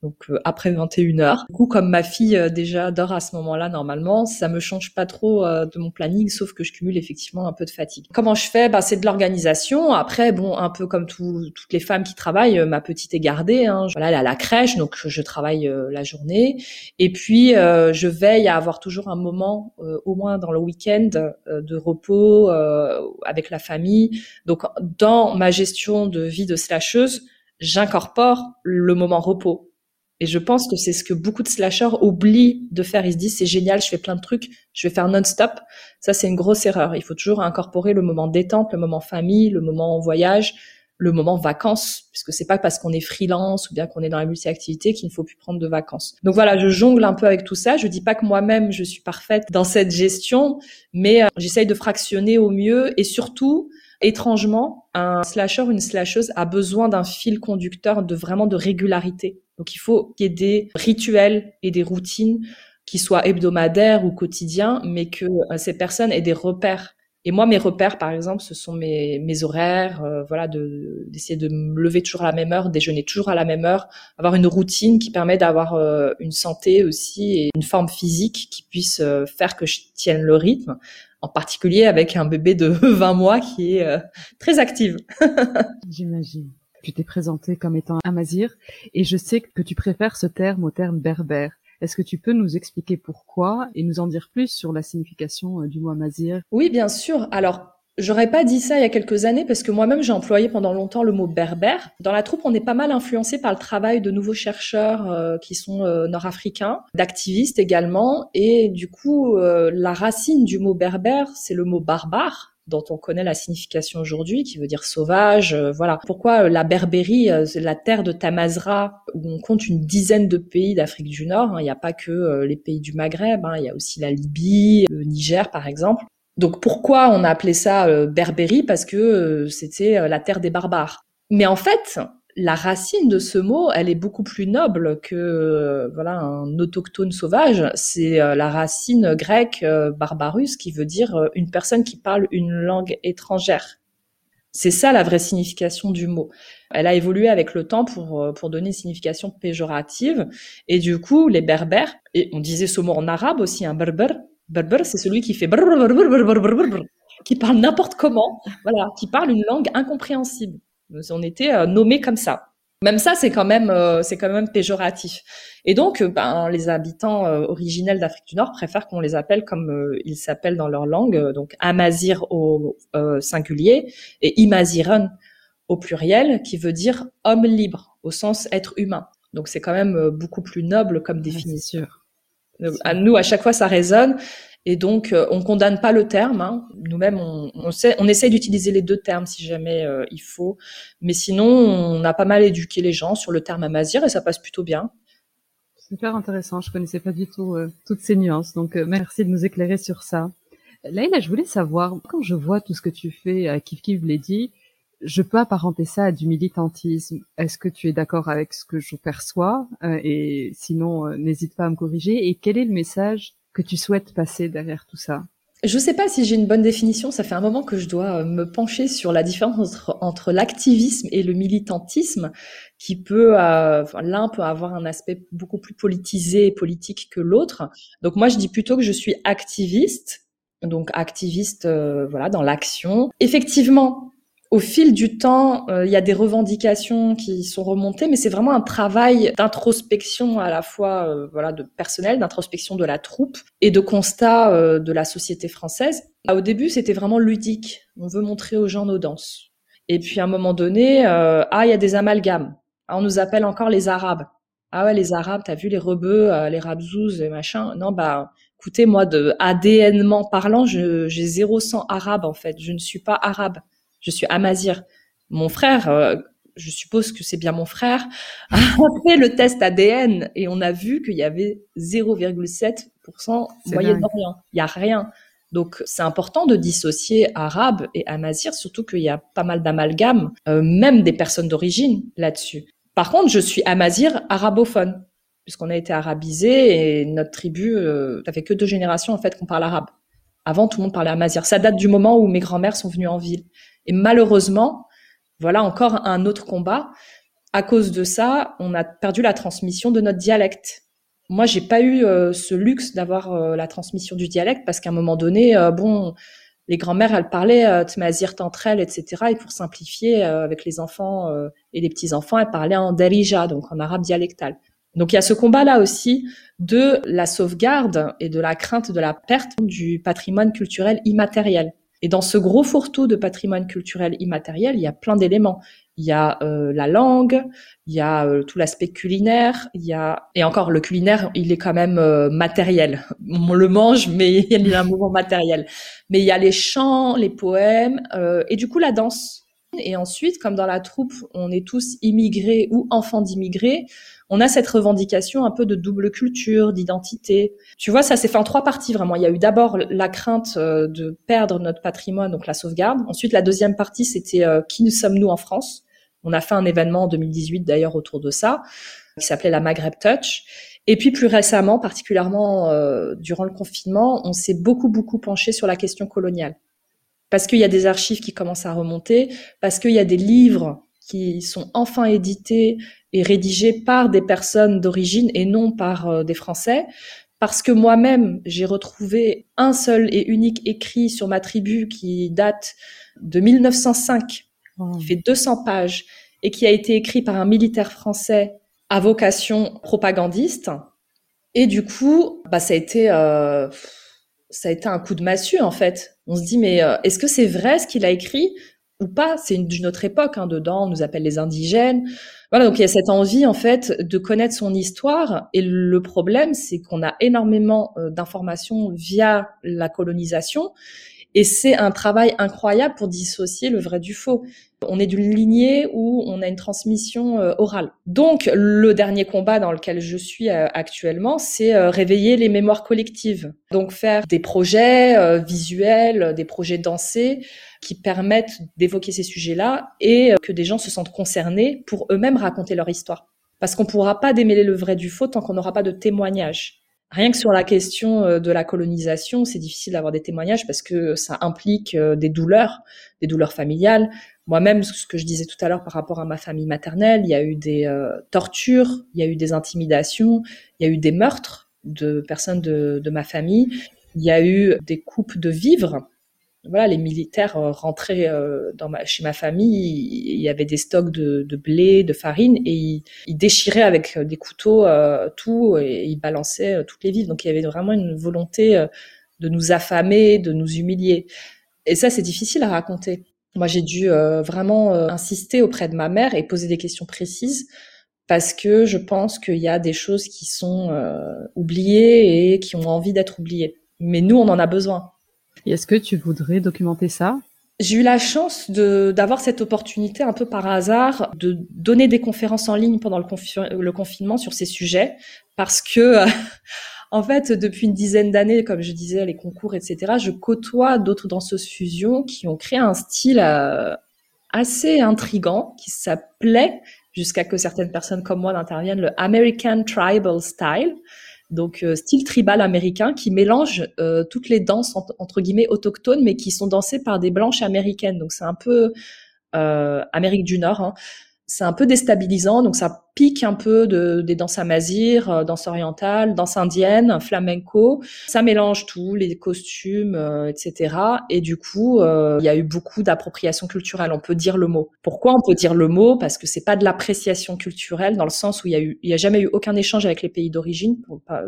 donc euh, après 21 heures. Du coup, comme ma fille euh, déjà dort à ce moment-là normalement, ça me change pas trop euh, de mon planning, sauf que je cumule effectivement un peu de fatigue. Comment je fais? Bah, c'est de l'organisation. Après, bon, un peu comme toutes les femmes qui travaillent, ma petite est gardée. Hein. Voilà, elle est à la crèche, donc je travaille la journée. Et puis, je veille à avoir toujours un moment, au moins dans le week-end, de repos avec la famille. Donc, dans ma gestion de vie de slasheuse, j'incorpore le moment repos Et je pense que c'est ce que beaucoup de slashers oublient de faire. Ils se disent c'est génial, je fais plein de trucs, je vais faire non-stop. Ça c'est une grosse erreur. Il faut toujours incorporer le moment détente, le moment famille, le moment voyage, le moment vacances, puisque c'est pas parce qu'on est freelance ou bien qu'on est dans la multi-activité qu'il ne faut plus prendre de vacances. Donc voilà, je jongle un peu avec tout ça. Je dis pas que moi-même je suis parfaite dans cette gestion, mais euh, j'essaye de fractionner au mieux et surtout Étrangement, un slasher, une slasheuse a besoin d'un fil conducteur de vraiment de régularité. Donc il faut qu'il y ait des rituels et des routines qui soient hebdomadaires ou quotidiens, mais que euh, ces personnes aient des repères. Et moi, mes repères, par exemple, ce sont mes, horaires, euh, voilà, de d'essayer de me lever toujours à la même heure, déjeuner toujours à la même heure, avoir une routine qui permet d'avoir euh, une santé aussi et une forme physique qui puisse faire que je tienne le rythme en particulier avec un bébé de 20 mois qui est très active. J'imagine. Tu t'es présenté comme étant amazir et je sais que tu préfères ce terme au terme berbère. Est-ce que tu peux nous expliquer pourquoi et nous en dire plus sur la signification euh, du mot amazir? Oui, bien sûr. Alors, J'aurais pas dit ça il y a quelques années parce que moi-même j'ai employé pendant longtemps le mot berbère. Dans la troupe, on est pas mal influencé par le travail de nouveaux chercheurs euh, qui sont euh, nord-africains, d'activistes également, et du coup la racine du mot berbère, c'est le mot barbare dont on connaît la signification aujourd'hui, qui veut dire sauvage. voilà. Pourquoi la Berbérie, c'est la terre de Tamazra, où on compte une dizaine de pays d'Afrique du Nord. Hein. Il n'y a pas que les pays du Maghreb, hein. il y a aussi la Libye, le Niger par exemple. Donc pourquoi on a appelé ça euh, Berbérie? Parce que euh, c'était euh, la terre des barbares. Mais en fait, la racine de ce mot, elle est beaucoup plus noble que voilà un autochtone sauvage. C'est la racine grecque barbarus qui veut dire une personne qui parle une langue étrangère. C'est ça la vraie signification du mot. Elle a évolué avec le temps pour pour donner une signification péjorative et du coup les berbères et on disait ce mot en arabe aussi un berber Berber, c'est celui qui fait qui parle n'importe comment, voilà, qui parle une langue incompréhensible. On était euh, nommés comme ça. Même ça, c'est quand même, euh, c'est quand même péjoratif. Et donc, euh, ben, les habitants originels d'Afrique du Nord préfèrent qu'on les appelle comme ils s'appellent dans leur langue, donc Amazir au singulier et Imaziran au pluriel, qui veut dire homme libre au sens être humain. Donc, c'est quand même beaucoup plus noble comme définition. À nous, à chaque fois, ça résonne. Et donc, euh, on condamne pas le terme. Hein. Nous-mêmes, on, on, on essaye d'utiliser les deux termes si jamais euh, il faut. Mais sinon, on a pas mal éduqué les gens sur le terme amazir et ça passe plutôt bien. Super intéressant. Je connaissais pas du tout euh, toutes ces nuances. Donc, merci de nous éclairer sur ça. Laïla, je voulais savoir, quand je vois tout ce que tu fais à Kif Kif Lady, je peux apparenter ça à du militantisme. Est-ce que tu es d'accord avec ce que je perçois Et sinon, n'hésite pas à me corriger. Et quel est le message que tu souhaites passer derrière tout ça je ne sais pas si j'ai une bonne définition. Ça fait un moment que je dois euh, me pencher sur la différence entre, l'activisme et le militantisme, qui peut, l'un peut avoir un aspect beaucoup plus politisé et politique que l'autre. Donc moi, je dis plutôt que je suis activiste, donc activiste, voilà, dans l'action. Effectivement, au fil du temps, euh, il y a des revendications qui sont remontées, mais c'est vraiment un travail d'introspection à la fois, euh, voilà, de personnel, d'introspection de la troupe et de constat euh, de la société française. Au début, c'était vraiment ludique. On veut montrer aux gens nos danses. Et puis à un moment donné, ah, il y a des amalgames. Ah, on nous appelle encore les Arabes. Ah ouais, les Arabes, t'as vu les rebeux, les Rabzouz et machin. Non, bah, écoutez, moi, de ADNment parlant, j'ai zéro sang arabe en fait. Je ne suis pas arabe je suis amazir. Mon frère, euh, je suppose que c'est bien mon frère, a fait le test ADN et on a vu qu'il y avait 0,7% Moyen-Orient. Il y a rien. Donc c'est important de dissocier arabe et amazir, surtout qu'il y a pas mal d'amalgames, euh, même des personnes d'origine là-dessus. Par contre, je suis amazir arabophone, puisqu'on a été arabisé et notre tribu, euh, ça fait que deux générations en fait qu'on parle arabe. Avant, tout le monde parlait amazir. Ça date du moment où mes grands-mères sont venues en ville. Et malheureusement, voilà encore un autre combat. À cause de ça, on a perdu la transmission de notre dialecte. Moi, j'ai pas eu euh, ce luxe d'avoir euh, la transmission du dialecte parce qu'à un moment donné, euh, bon, les grand-mères, elles parlaient tmazir entre elles, etc. Et pour simplifier, avec les enfants et les petits-enfants, elles parlaient en darija, donc en arabe dialectal. Donc il y a ce combat-là aussi de la sauvegarde et de la crainte de la perte du patrimoine culturel immatériel. Et dans ce gros fourre-tout de patrimoine culturel immatériel, il y a plein d'éléments. Il y a euh, la langue, il y a euh, tout l'aspect culinaire, il y a et encore le culinaire, il est quand même euh, matériel. On le mange, mais il y a un mouvement matériel. Mais il y a les chants, les poèmes et du coup la danse. Et ensuite, comme dans la troupe, on est tous immigrés ou enfants d'immigrés, on a cette revendication un peu de double culture, d'identité. Tu vois, ça s'est fait en trois parties vraiment. Il y a eu d'abord la crainte euh, de perdre notre patrimoine, donc la sauvegarde. Ensuite, la deuxième partie, c'était euh, qui nous sommes-nous en France On a fait un événement en 2018 d'ailleurs autour de ça, qui s'appelait la Maghreb Touch. Et puis plus récemment, particulièrement euh, durant le confinement, on s'est beaucoup beaucoup penché sur la question coloniale parce qu'il y a des archives qui commencent à remonter, parce qu'il y a des livres qui sont enfin édités et rédigés par des personnes d'origine et non par euh, des Français, parce que moi-même, j'ai retrouvé un seul et unique écrit sur ma tribu qui date de 1905, qui fait 200 pages, et qui a été écrit par un militaire français à vocation propagandiste. Et du coup, bah, ça a été... Euh, ça a été un coup de massue en fait. On se dit mais euh, est-ce que c'est vrai ce qu'il a écrit ou pas? C'est d'une autre époque. Hein, dedans, on nous appelle les indigènes. Voilà, donc il y a cette envie en fait de connaître son histoire. Et le problème, c'est qu'on a énormément euh, d'informations via la colonisation. Et c'est un travail incroyable pour dissocier le vrai du faux. On est d'une lignée où on a une transmission euh, orale. Donc, le dernier combat dans lequel je suis euh, actuellement, c'est euh, réveiller les mémoires collectives. Donc, faire des projets visuels, des projets dansés qui permettent d'évoquer ces sujets-là et que des gens se sentent concernés pour eux-mêmes raconter leur histoire. Parce qu'on ne pourra pas démêler le vrai du faux tant qu'on n'aura pas de témoignages. Rien que sur la question de la colonisation, c'est difficile d'avoir des témoignages parce que ça implique des douleurs, des douleurs familiales. Moi-même, ce que je disais tout à l'heure par rapport à ma famille maternelle, il y a eu des euh, tortures, il y a eu des intimidations, il y a eu des meurtres de personnes de, de ma famille, il y a eu des coupes de vivres voilà, les militaires euh, rentraient euh, dans ma, chez ma famille, il y avait des stocks de, de blé, de farine, et ils, ils déchiraient avec euh, des couteaux tout et ils balançaient toutes les vivres. Donc il y avait vraiment une volonté de nous affamer, de nous humilier. Et ça, c'est difficile à raconter. Moi, j'ai dû vraiment insister auprès de ma mère et poser des questions précises parce que je pense qu'il y a des choses qui sont oubliées et qui ont envie d'être oubliées. Mais nous, on en a besoin est-ce que tu voudrais documenter ça? J'ai eu la chance de d'avoir cette opportunité un peu par hasard de donner des conférences en ligne pendant le, le confinement sur ces sujets parce que en fait depuis une dizaine d'années comme je disais les concours etc je côtoie d'autres danseuses fusion qui ont créé un style euh, assez intrigant qui s'appelait jusqu'à que certaines personnes comme moi n'interviennent le American Tribal Style donc euh, style tribal américain qui mélange euh, toutes les danses entre guillemets autochtones, mais qui sont dansées par des blanches américaines. Donc c'est un peu Amérique du Nord. Hein c'est un peu déstabilisant, donc ça pique un peu de, des danses amazigh, euh, danse orientale, danse indienne, flamenco. Ça mélange tout, les costumes, euh, etc. Et du coup, euh, il y a eu beaucoup d'appropriation culturelle. On peut dire le mot. Pourquoi on peut dire le mot? Parce que c'est pas de l'appréciation culturelle dans le sens où il y a eu, il y a jamais eu aucun échange avec les pays d'origine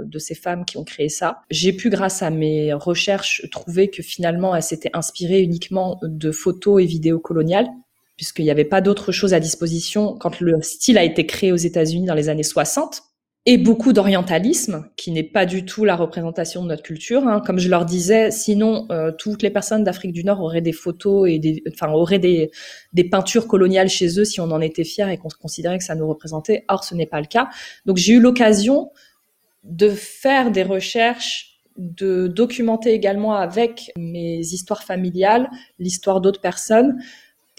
de ces femmes qui ont créé ça. J'ai pu, grâce à mes recherches, trouver que finalement, elles s'étaient inspirées uniquement de photos et vidéos coloniales puisqu'il n'y avait pas d'autre chose à disposition quand le style a été créé aux États-Unis dans les années 60 et beaucoup d'orientalisme, qui n'est pas du tout la représentation de notre culture. Hein. Comme je leur disais, sinon euh, toutes les personnes d'Afrique du Nord auraient des photos et des, enfin auraient des, des peintures coloniales chez eux si on en était fiers et qu'on considérait que ça nous représentait. Or, ce n'est pas le cas. Donc, j'ai eu l'occasion de faire des recherches, de documenter également avec mes histoires familiales l'histoire d'autres personnes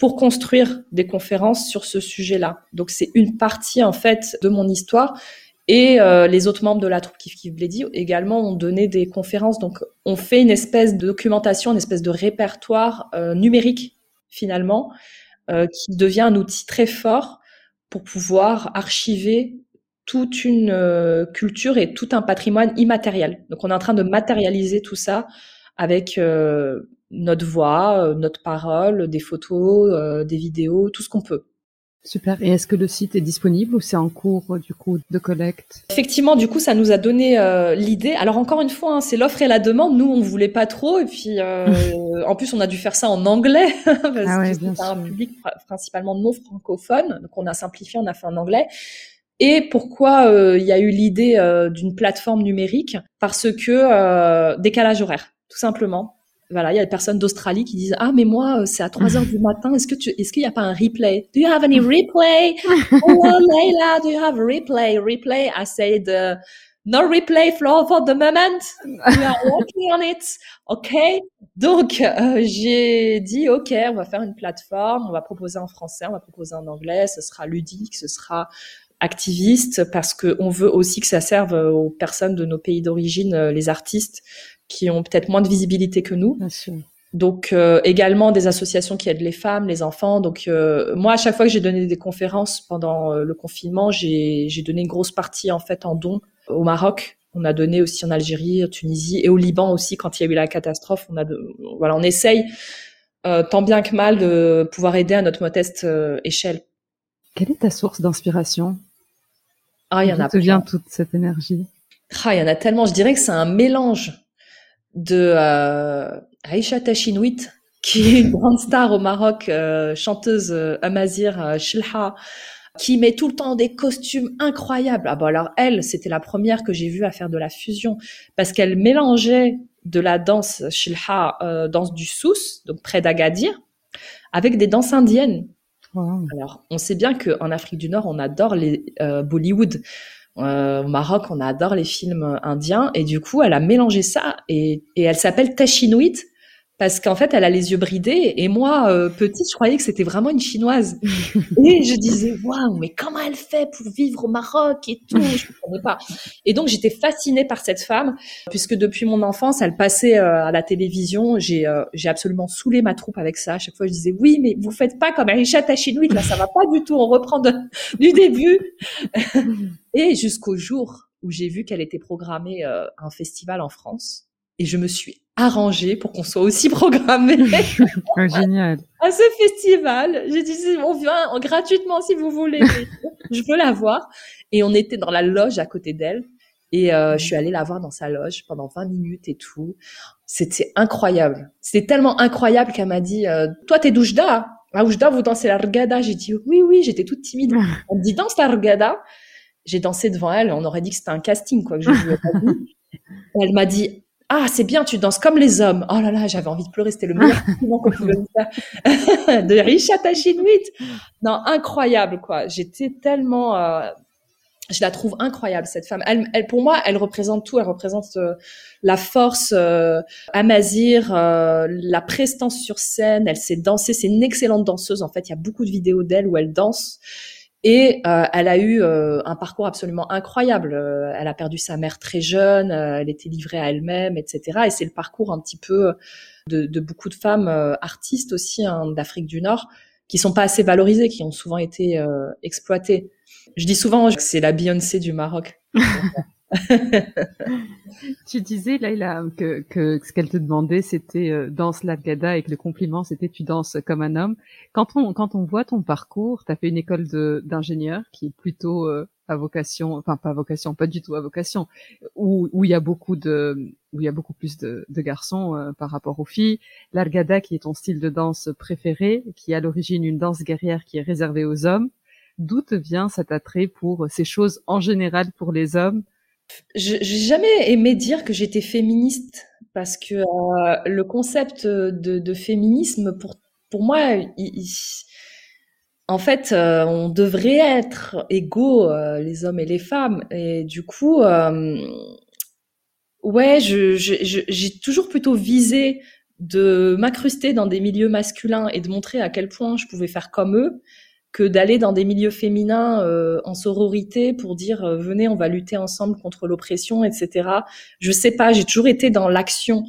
pour construire des conférences sur ce sujet-là. Donc c'est une partie en fait de mon histoire. Et euh, les autres membres de la troupe Kif Kif Bledi également ont donné des conférences. Donc on fait une espèce de documentation, une espèce de répertoire euh, numérique finalement, euh, qui devient un outil très fort pour pouvoir archiver toute une culture et tout un patrimoine immatériel. Donc on est en train de matérialiser tout ça avec notre voix, euh, notre parole, des photos, euh, des vidéos, tout ce qu'on peut. Super. Et est-ce que le site est disponible ou c'est en cours du coup de collecte? Effectivement, du coup, ça nous a donné euh, l'idée. Alors encore une fois, hein, c'est l'offre et la demande. Nous, on voulait pas trop, et puis euh, en plus, on a dû faire ça en anglais parce ah que c'est un public principalement non francophone. Donc on a simplifié, on a fait en anglais. Et pourquoi euh, il y a eu l'idée d'une plateforme numérique? Parce que décalage horaire, tout simplement voilà, il y a des personnes d'Australie qui disent ah mais moi euh, c'est à 3 heures du matin. Est-ce que tu est-ce qu'il n'y a pas un replay? Do you have any replay? oh Leila, do you have a replay? Replay. I said uh, no replay for for the moment. We are working on it. Okay. Donc euh, j'ai dit ok, on va faire une plateforme, on va proposer en français, on va proposer en anglais, ce sera ludique, ce sera activiste parce que on veut aussi que ça serve aux personnes de nos pays d'origine, euh, les artistes qui ont peut-être moins de visibilité que nous. Donc euh, également des associations qui aident les femmes, les enfants. Donc euh, moi, à chaque fois que j'ai donné des conférences pendant euh, le confinement, j'ai donné une grosse partie en fait en dons au Maroc. On a donné aussi en Algérie, en Tunisie et au Liban aussi quand il y a eu la catastrophe. On a de, voilà, on essaye tant bien que mal de pouvoir aider à notre modeste échelle. Quelle est ta source d'inspiration? Ah, il y en a. D'où vient toute cette énergie? Ah, il y en a tellement. Je dirais que c'est un mélange de euh, Aïcha Tachinouit, qui est une grande star au Maroc, euh, chanteuse euh, amazir euh, Shilha, qui met tout le temps des costumes incroyables. Ah bon alors elle, c'était la première que j'ai vue à faire de la fusion parce qu'elle mélangeait de la danse Shilha, euh, danse du Sous, donc près d'Agadir, avec des danses indiennes. Alors, on sait bien qu'en Afrique du Nord, on adore les euh, Bollywood. Euh, au Maroc, on adore les films indiens et du coup, elle a mélangé ça et, elle s'appelle Tachinouit parce qu'en fait, elle a les yeux bridés. Et moi, euh, petite, je croyais que c'était vraiment une chinoise. et je disais, waouh, mais comment elle fait pour vivre au Maroc et tout Je ne comprenais pas. Et donc, j'étais fascinée par cette femme, puisque depuis mon enfance, elle passait euh, à la télévision. J'ai euh, j'ai absolument saoulé ma troupe avec ça. À chaque fois, je disais, oui, mais vous faites pas comme Aisha Tachinouit, là, ça va pas du tout. On reprend du début. et jusqu'au jour où j'ai vu qu'elle était programmée à un festival en France. Et je me suis arrangé pour qu'on soit aussi programmé. Génial. À ce festival. J'ai dit, on vient gratuitement si vous voulez. je veux la voir. Et on était dans la loge à côté d'elle. Et euh, je suis allée la voir dans sa loge pendant 20 minutes et tout. C'était incroyable. C'était tellement incroyable qu'elle m'a dit, euh, toi t'es d'Oujda. À Oujda, vous dansez la regada. J'ai dit, oui, oui, j'étais toute timide. Elle me dit, danse la regada. J'ai dansé devant elle. On aurait dit que c'était un casting, quoi, que je jouais Elle m'a dit, ah, c'est bien, tu danses comme les hommes. Oh là là, j'avais envie de pleurer, c'était le meilleur compliment qu'on pouvait faire. de Tachinwit. Non, incroyable, quoi. J'étais tellement, euh, je la trouve incroyable, cette femme. Elle, elle, pour moi, elle représente tout. Elle représente euh, la force euh, amazir, euh, la prestance sur scène. Elle sait danser. C'est une excellente danseuse. En fait, il y a beaucoup de vidéos d'elle où elle danse. Et euh, elle a eu euh, un parcours absolument incroyable. Euh, elle a perdu sa mère très jeune, elle était livrée à elle-même, etc. Et c'est le parcours un petit peu de, de beaucoup de femmes artistes aussi hein, d'Afrique du Nord qui sont pas assez valorisées, qui ont souvent été exploitées. Je dis souvent que c'est la Beyoncé du Maroc. tu disais, Laila, que, que ce qu'elle te demandait, c'était euh, danse l'Argada et que le compliment, c'était tu danses comme un homme. Quand on, quand on voit ton parcours, tu as fait une école d'ingénieur qui est plutôt euh, à vocation, enfin pas à vocation, pas du tout à vocation, où, où il y a beaucoup de, où il y a beaucoup plus de, de garçons euh, par rapport aux filles. L'Argada qui est ton style de danse préféré, qui est à l'origine une danse guerrière qui est réservée aux hommes. D'où te vient cet attrait pour ces choses en général pour les hommes je j'ai jamais aimé dire que j'étais féministe parce que euh, le concept de, féminisme pour pour moi, en fait, euh, on devrait être égaux euh, les hommes et les femmes. Et du coup, ouais, j'ai toujours plutôt visé de m'incruster dans des milieux masculins et de montrer à quel point je pouvais faire comme eux que d'aller dans des milieux féminins euh, en sororité pour dire euh, venez on va lutter ensemble contre l'oppression etc je sais pas j'ai toujours été dans l'action.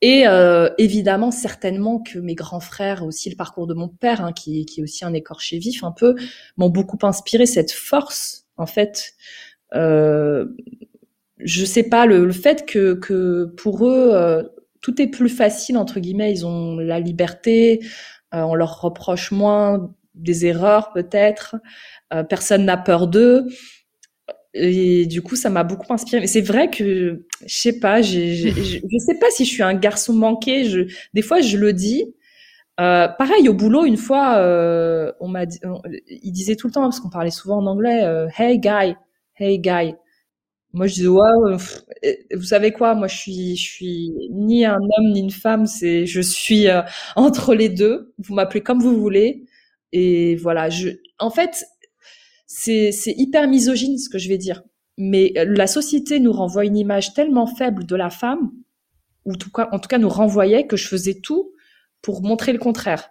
Et euh, évidemment certainement que mes grands frères aussi le parcours de mon père hein, qui, qui est aussi un écorché vif un peu m'ont beaucoup inspiré cette force en fait. Euh, je sais pas le, le fait que, que pour eux tout est plus facile entre guillemets. Ils ont la liberté on leur reproche moins des erreurs peut-être. personne n'a peur d'eux. Et du coup, ça m'a beaucoup inspiré. Mais c'est vrai que, je sais pas, j'ai, je sais pas si je suis un garçon manqué. Je, des fois, je le dis. Euh, pareil au boulot, une fois, euh, on m'a, dit, il disait tout le temps parce qu'on parlait souvent en anglais, euh, "Hey guy, hey guy". Moi, je disais ouais, vous savez quoi? Moi, je suis, je suis ni un homme ni une femme. C'est, je suis euh, entre les deux. Vous m'appelez comme vous voulez. Et voilà. Je, en fait, c'est, hyper misogyne ce que je vais dire. Mais la société nous renvoie une image tellement faible de la femme, ou en tout cas, nous renvoyait que je faisais tout pour montrer le contraire.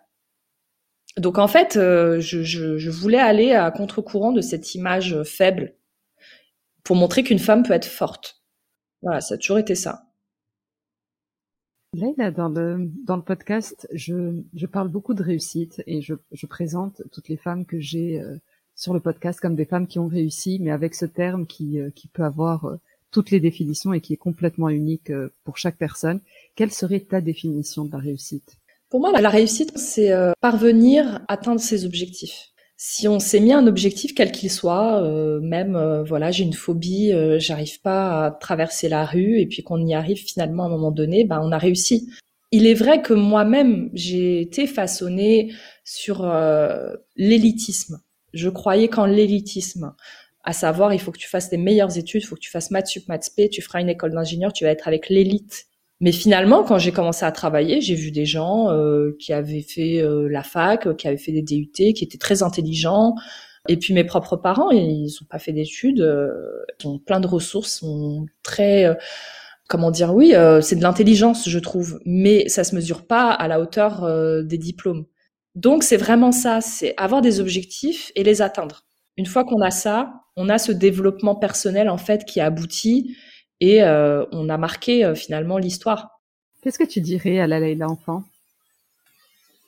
Donc en fait, euh, je, je, voulais aller à contre-courant de cette image faible pour montrer qu'une femme peut être forte. Voilà, ça a toujours été ça. Là, dans le, dans le podcast, je, je parle beaucoup de réussite et je, je présente toutes les femmes que j'ai euh, sur le podcast comme des femmes qui ont réussi, mais avec ce terme qui, euh, qui peut avoir toutes les définitions et qui est complètement unique pour chaque personne. Quelle serait ta définition de la réussite? Pour moi, la réussite, c'est euh, parvenir à atteindre ses objectifs. Si on s'est mis un objectif quel qu'il soit, euh, même euh, voilà, j'ai une phobie, j'arrive pas à traverser la rue, et puis qu'on y arrive finalement à un moment donné, ben on a réussi. Il est vrai que moi-même, j'ai été façonnée sur l'élitisme. Je croyais qu'en l'élitisme, à savoir, il faut que tu fasses les meilleures études, il faut que tu fasses maths sup, maths p, tu feras une école d'ingénieur, tu vas être avec l'élite. Mais finalement, quand j'ai commencé à travailler, j'ai vu des gens euh, qui avaient fait euh, la fac, qui avaient fait des DUT, qui étaient très intelligents. Et puis mes propres parents, ils n'ont pas fait d'études, euh, ont plein de ressources, sont très, comment dire, oui, c'est de l'intelligence, je trouve, mais ça se mesure pas à la hauteur des diplômes. Donc c'est vraiment ça, c'est avoir des objectifs et les atteindre. Une fois qu'on a ça, on a ce développement personnel en fait qui aboutit et euh, on a marqué euh, finalement l'histoire. Qu'est-ce que tu dirais à la Leïla enfant?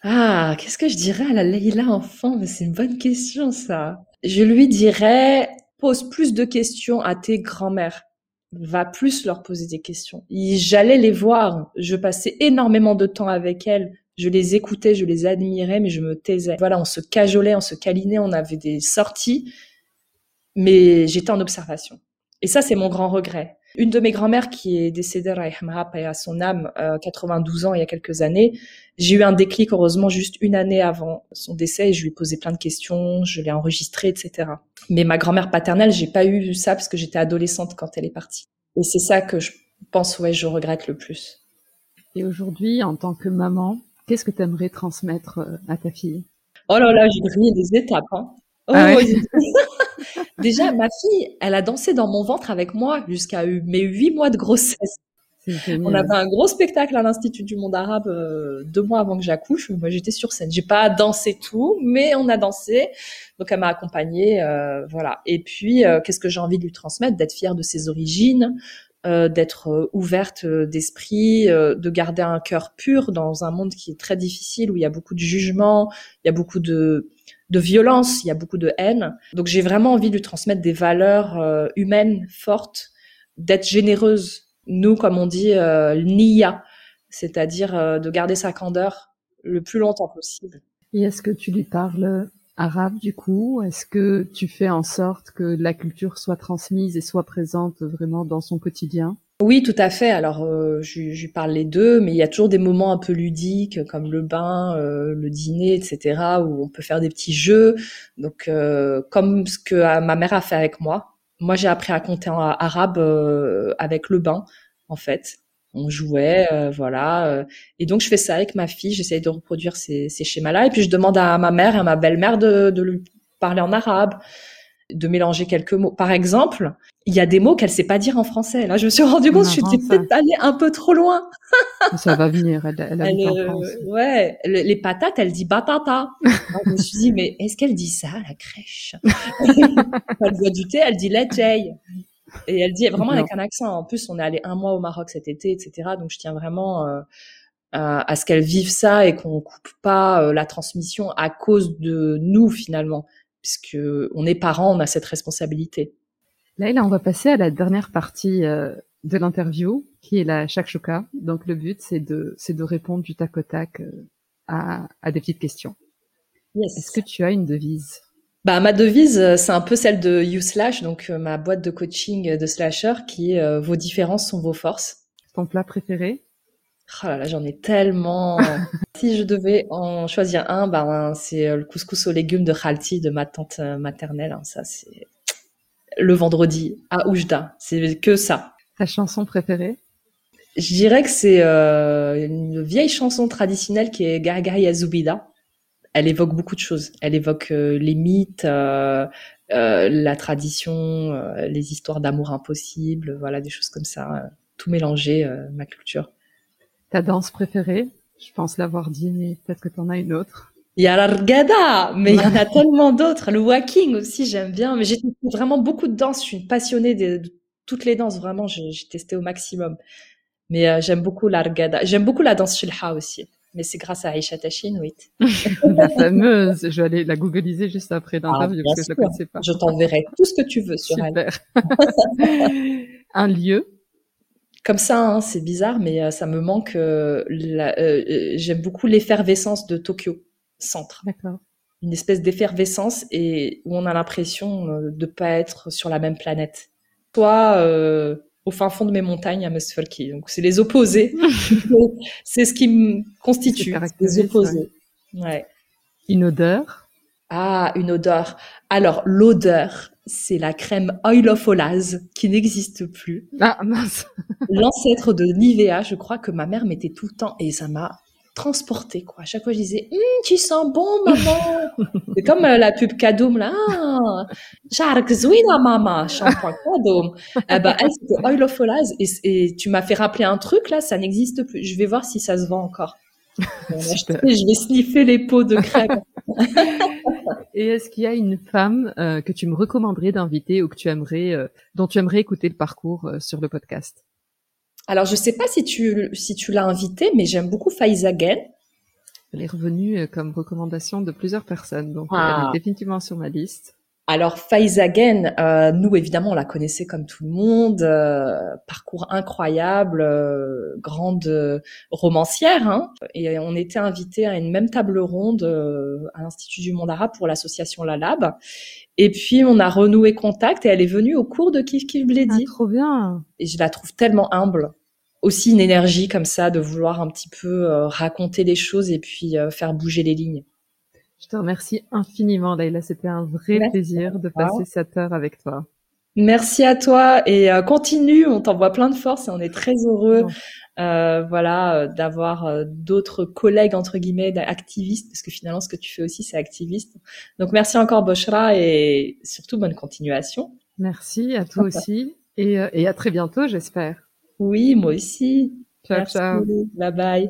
Ah, qu'est-ce que je dirais à la Leïla enfant? C'est une bonne question ça. Je lui dirais pose plus de questions à tes grands-mères. Va plus leur poser des questions. J'allais les voir. Je passais énormément de temps avec elles. Je les écoutais, je les admirais, mais je me taisais. Voilà, on se cajolait, on se câlinait, on avait des sorties, mais j'étais en observation. Et ça, c'est mon grand regret. Une de mes grand-mères qui est décédée, et à son âme, 92 euh, ans il y a quelques années, j'ai eu un déclic heureusement juste une année avant son décès et je lui ai posé plein de questions, je l'ai enregistré, etc. Mais ma grand-mère paternelle, j'ai pas eu ça parce que j'étais adolescente quand elle est partie. Et c'est ça que je pense, ouais, je regrette le plus. Et aujourd'hui, en tant que maman, qu'est-ce que tu aimerais transmettre euh, à ta fille? Oh là là, j'ai grillé des étapes. Hein. Ah oh, Déjà, ma fille, elle a dansé dans mon ventre avec moi jusqu'à mes huit mois de grossesse. On avait un gros spectacle à l'Institut du monde arabe euh, deux mois avant que j'accouche. Moi, j'étais sur scène. J'ai pas dansé tout, mais on a dansé. Donc, elle m'a accompagnée, euh, voilà. Et puis, euh, qu'est-ce que j'ai envie de lui transmettre? D'être fière de ses origines, d'être ouverte d'esprit, de garder un cœur pur dans un monde qui est très difficile où il y a beaucoup de jugements, il y a beaucoup de de violence, il y a beaucoup de haine. Donc j'ai vraiment envie de lui transmettre des valeurs euh, humaines fortes, d'être généreuse. Nous, comme on dit, euh, niya, c'est-à-dire euh, de garder sa candeur le plus longtemps possible. Et est-ce que tu lui parles arabe du coup? Est-ce que tu fais en sorte que la culture soit transmise et soit présente vraiment dans son quotidien? Oui, tout à fait. Alors, euh, je, je, parle les deux, mais il y a toujours des moments un peu ludiques, comme le bain, euh, le dîner, etc., où on peut faire des petits jeux. Donc, euh, comme ce que ma mère a fait avec moi. Moi, j'ai appris à compter en arabe avec le bain, en fait. On jouait, voilà. et donc, je fais ça avec ma fille. J'essaye de reproduire ces, ces schémas-là. Et puis, je demande à ma mère et à ma belle-mère de, de lui parler en arabe de mélanger quelques mots. Par exemple, il y a des mots qu'elle sait pas dire en français. Là, je me suis rendu compte, je suis peut-être allée un peu trop loin. ça va venir. Elle, elle, elle euh, ouais, les patates, elle dit batata. je me suis dit, mais est-ce qu'elle dit ça à la crèche? Elle boit du thé, elle dit latte. Et elle dit vraiment avec un accent. En plus, on est allé un mois au Maroc cet été, etc. Donc, je tiens vraiment euh, à, ce qu'elle vive ça et qu'on coupe pas euh, la transmission à cause de nous finalement puisque on est parents, on a cette responsabilité. Là, là, on va passer à la dernière partie euh, de l'interview, qui est la shakshuka. Donc, le but, c'est de, c'est de répondre du tac au tac euh, à, à des petites questions. Est-ce que tu as une devise? Bah, ma devise, c'est un peu celle de YouSlash, donc ma boîte de coaching de slasher, qui est vos différences sont vos forces. Ton plat préféré? Oh là là, j'en ai tellement. si je devais en choisir un, ben, c'est le couscous aux légumes de Khalti de ma tante maternelle. Hein. Ça, c'est le vendredi à Oujda. C'est que ça. Ta chanson préférée? Je dirais que c'est euh, une vieille chanson traditionnelle qui est Gaga Yazubida. Elle évoque beaucoup de choses. Elle évoque euh, les mythes, euh, la tradition, les histoires d'amour impossible, voilà, des choses comme ça. tout mélangé, ma culture. Ta danse préférée Je pense l'avoir dit, mais peut-être que tu en as une autre. Il y a l'argada, mais il y en a tellement d'autres. Le walking aussi, j'aime bien. Mais j'ai vraiment beaucoup de danses. Je suis passionnée de, toutes les danses. Vraiment, j'ai testé au maximum. Mais euh, j'aime beaucoup l'argada. J'aime beaucoup la danse shilha aussi. Mais c'est grâce à Aisha Tashin, oui. la fameuse. Je vais aller la googliser juste après l'interview ah, parce que je la connaissais pas. Je t'enverrai tout ce que tu veux sur Super. Un lieu comme ça, hein, c'est bizarre, mais euh, ça me manque. Euh, j'aime beaucoup l'effervescence de Tokyo centre. Une espèce d'effervescence et où on a l'impression euh, de pas être sur la même planète. Toi, euh, au fin fond de mes montagnes à Musfolki. Donc c'est les opposés. c'est ce qui me constitue. Les opposés. Ouais. Une odeur. Ah, une odeur. Alors l'odeur, c'est la crème Oil of Olaz qui n'existe plus. Ah mince. L'ancêtre de Nivea, je crois que ma mère mettait tout le temps et ça m'a transporté quoi. À chaque fois je disais hum, tu sens bon maman. c'est comme euh, la pub Kadoum là. J'arc zouina maman, shampoing Kadoum. Eh ben elle c'était Oil of Olaz et, et tu m'as fait rappeler un truc là, ça n'existe plus. Je vais voir si ça se vend encore. je vais sniffer les pots de crème. Et est-ce qu'il y a une femme euh, que tu me recommanderais d'inviter ou que tu aimerais, euh, dont tu aimerais écouter le parcours sur le podcast? Alors, je sais pas si tu, si tu l'as invité, mais j'aime beaucoup Faiza Gen. Elle est revenue euh, comme recommandation de plusieurs personnes, donc elle est ah. définitivement sur ma liste. Alors Faiza Gen, euh, nous évidemment on la connaissait comme tout le monde, euh, parcours incroyable, grande romancière, hein, et on était invité à une même table ronde à l'Institut du Monde Arabe pour l'association La Lab. Et puis on a renoué contact et elle est venue au cours de Kif Kif Bledi. Ah, trop bien. Et je la trouve tellement humble aussi une énergie comme ça de vouloir un petit peu euh, raconter les choses et puis euh, faire bouger les lignes. Je te remercie infiniment, Laila. C'était un vrai plaisir de passer cette heure avec toi. Merci à toi et euh, continue. On t'envoie plein de force et on est très heureux, voilà, d'avoir d'autres collègues entre guillemets activistes parce que finalement ce que tu fais aussi c'est activiste. Donc merci encore Boshra et surtout bonne continuation. Merci à toi aussi et, et à très bientôt j'espère. Oui, moi aussi. Ciao, ciao. Bye bye.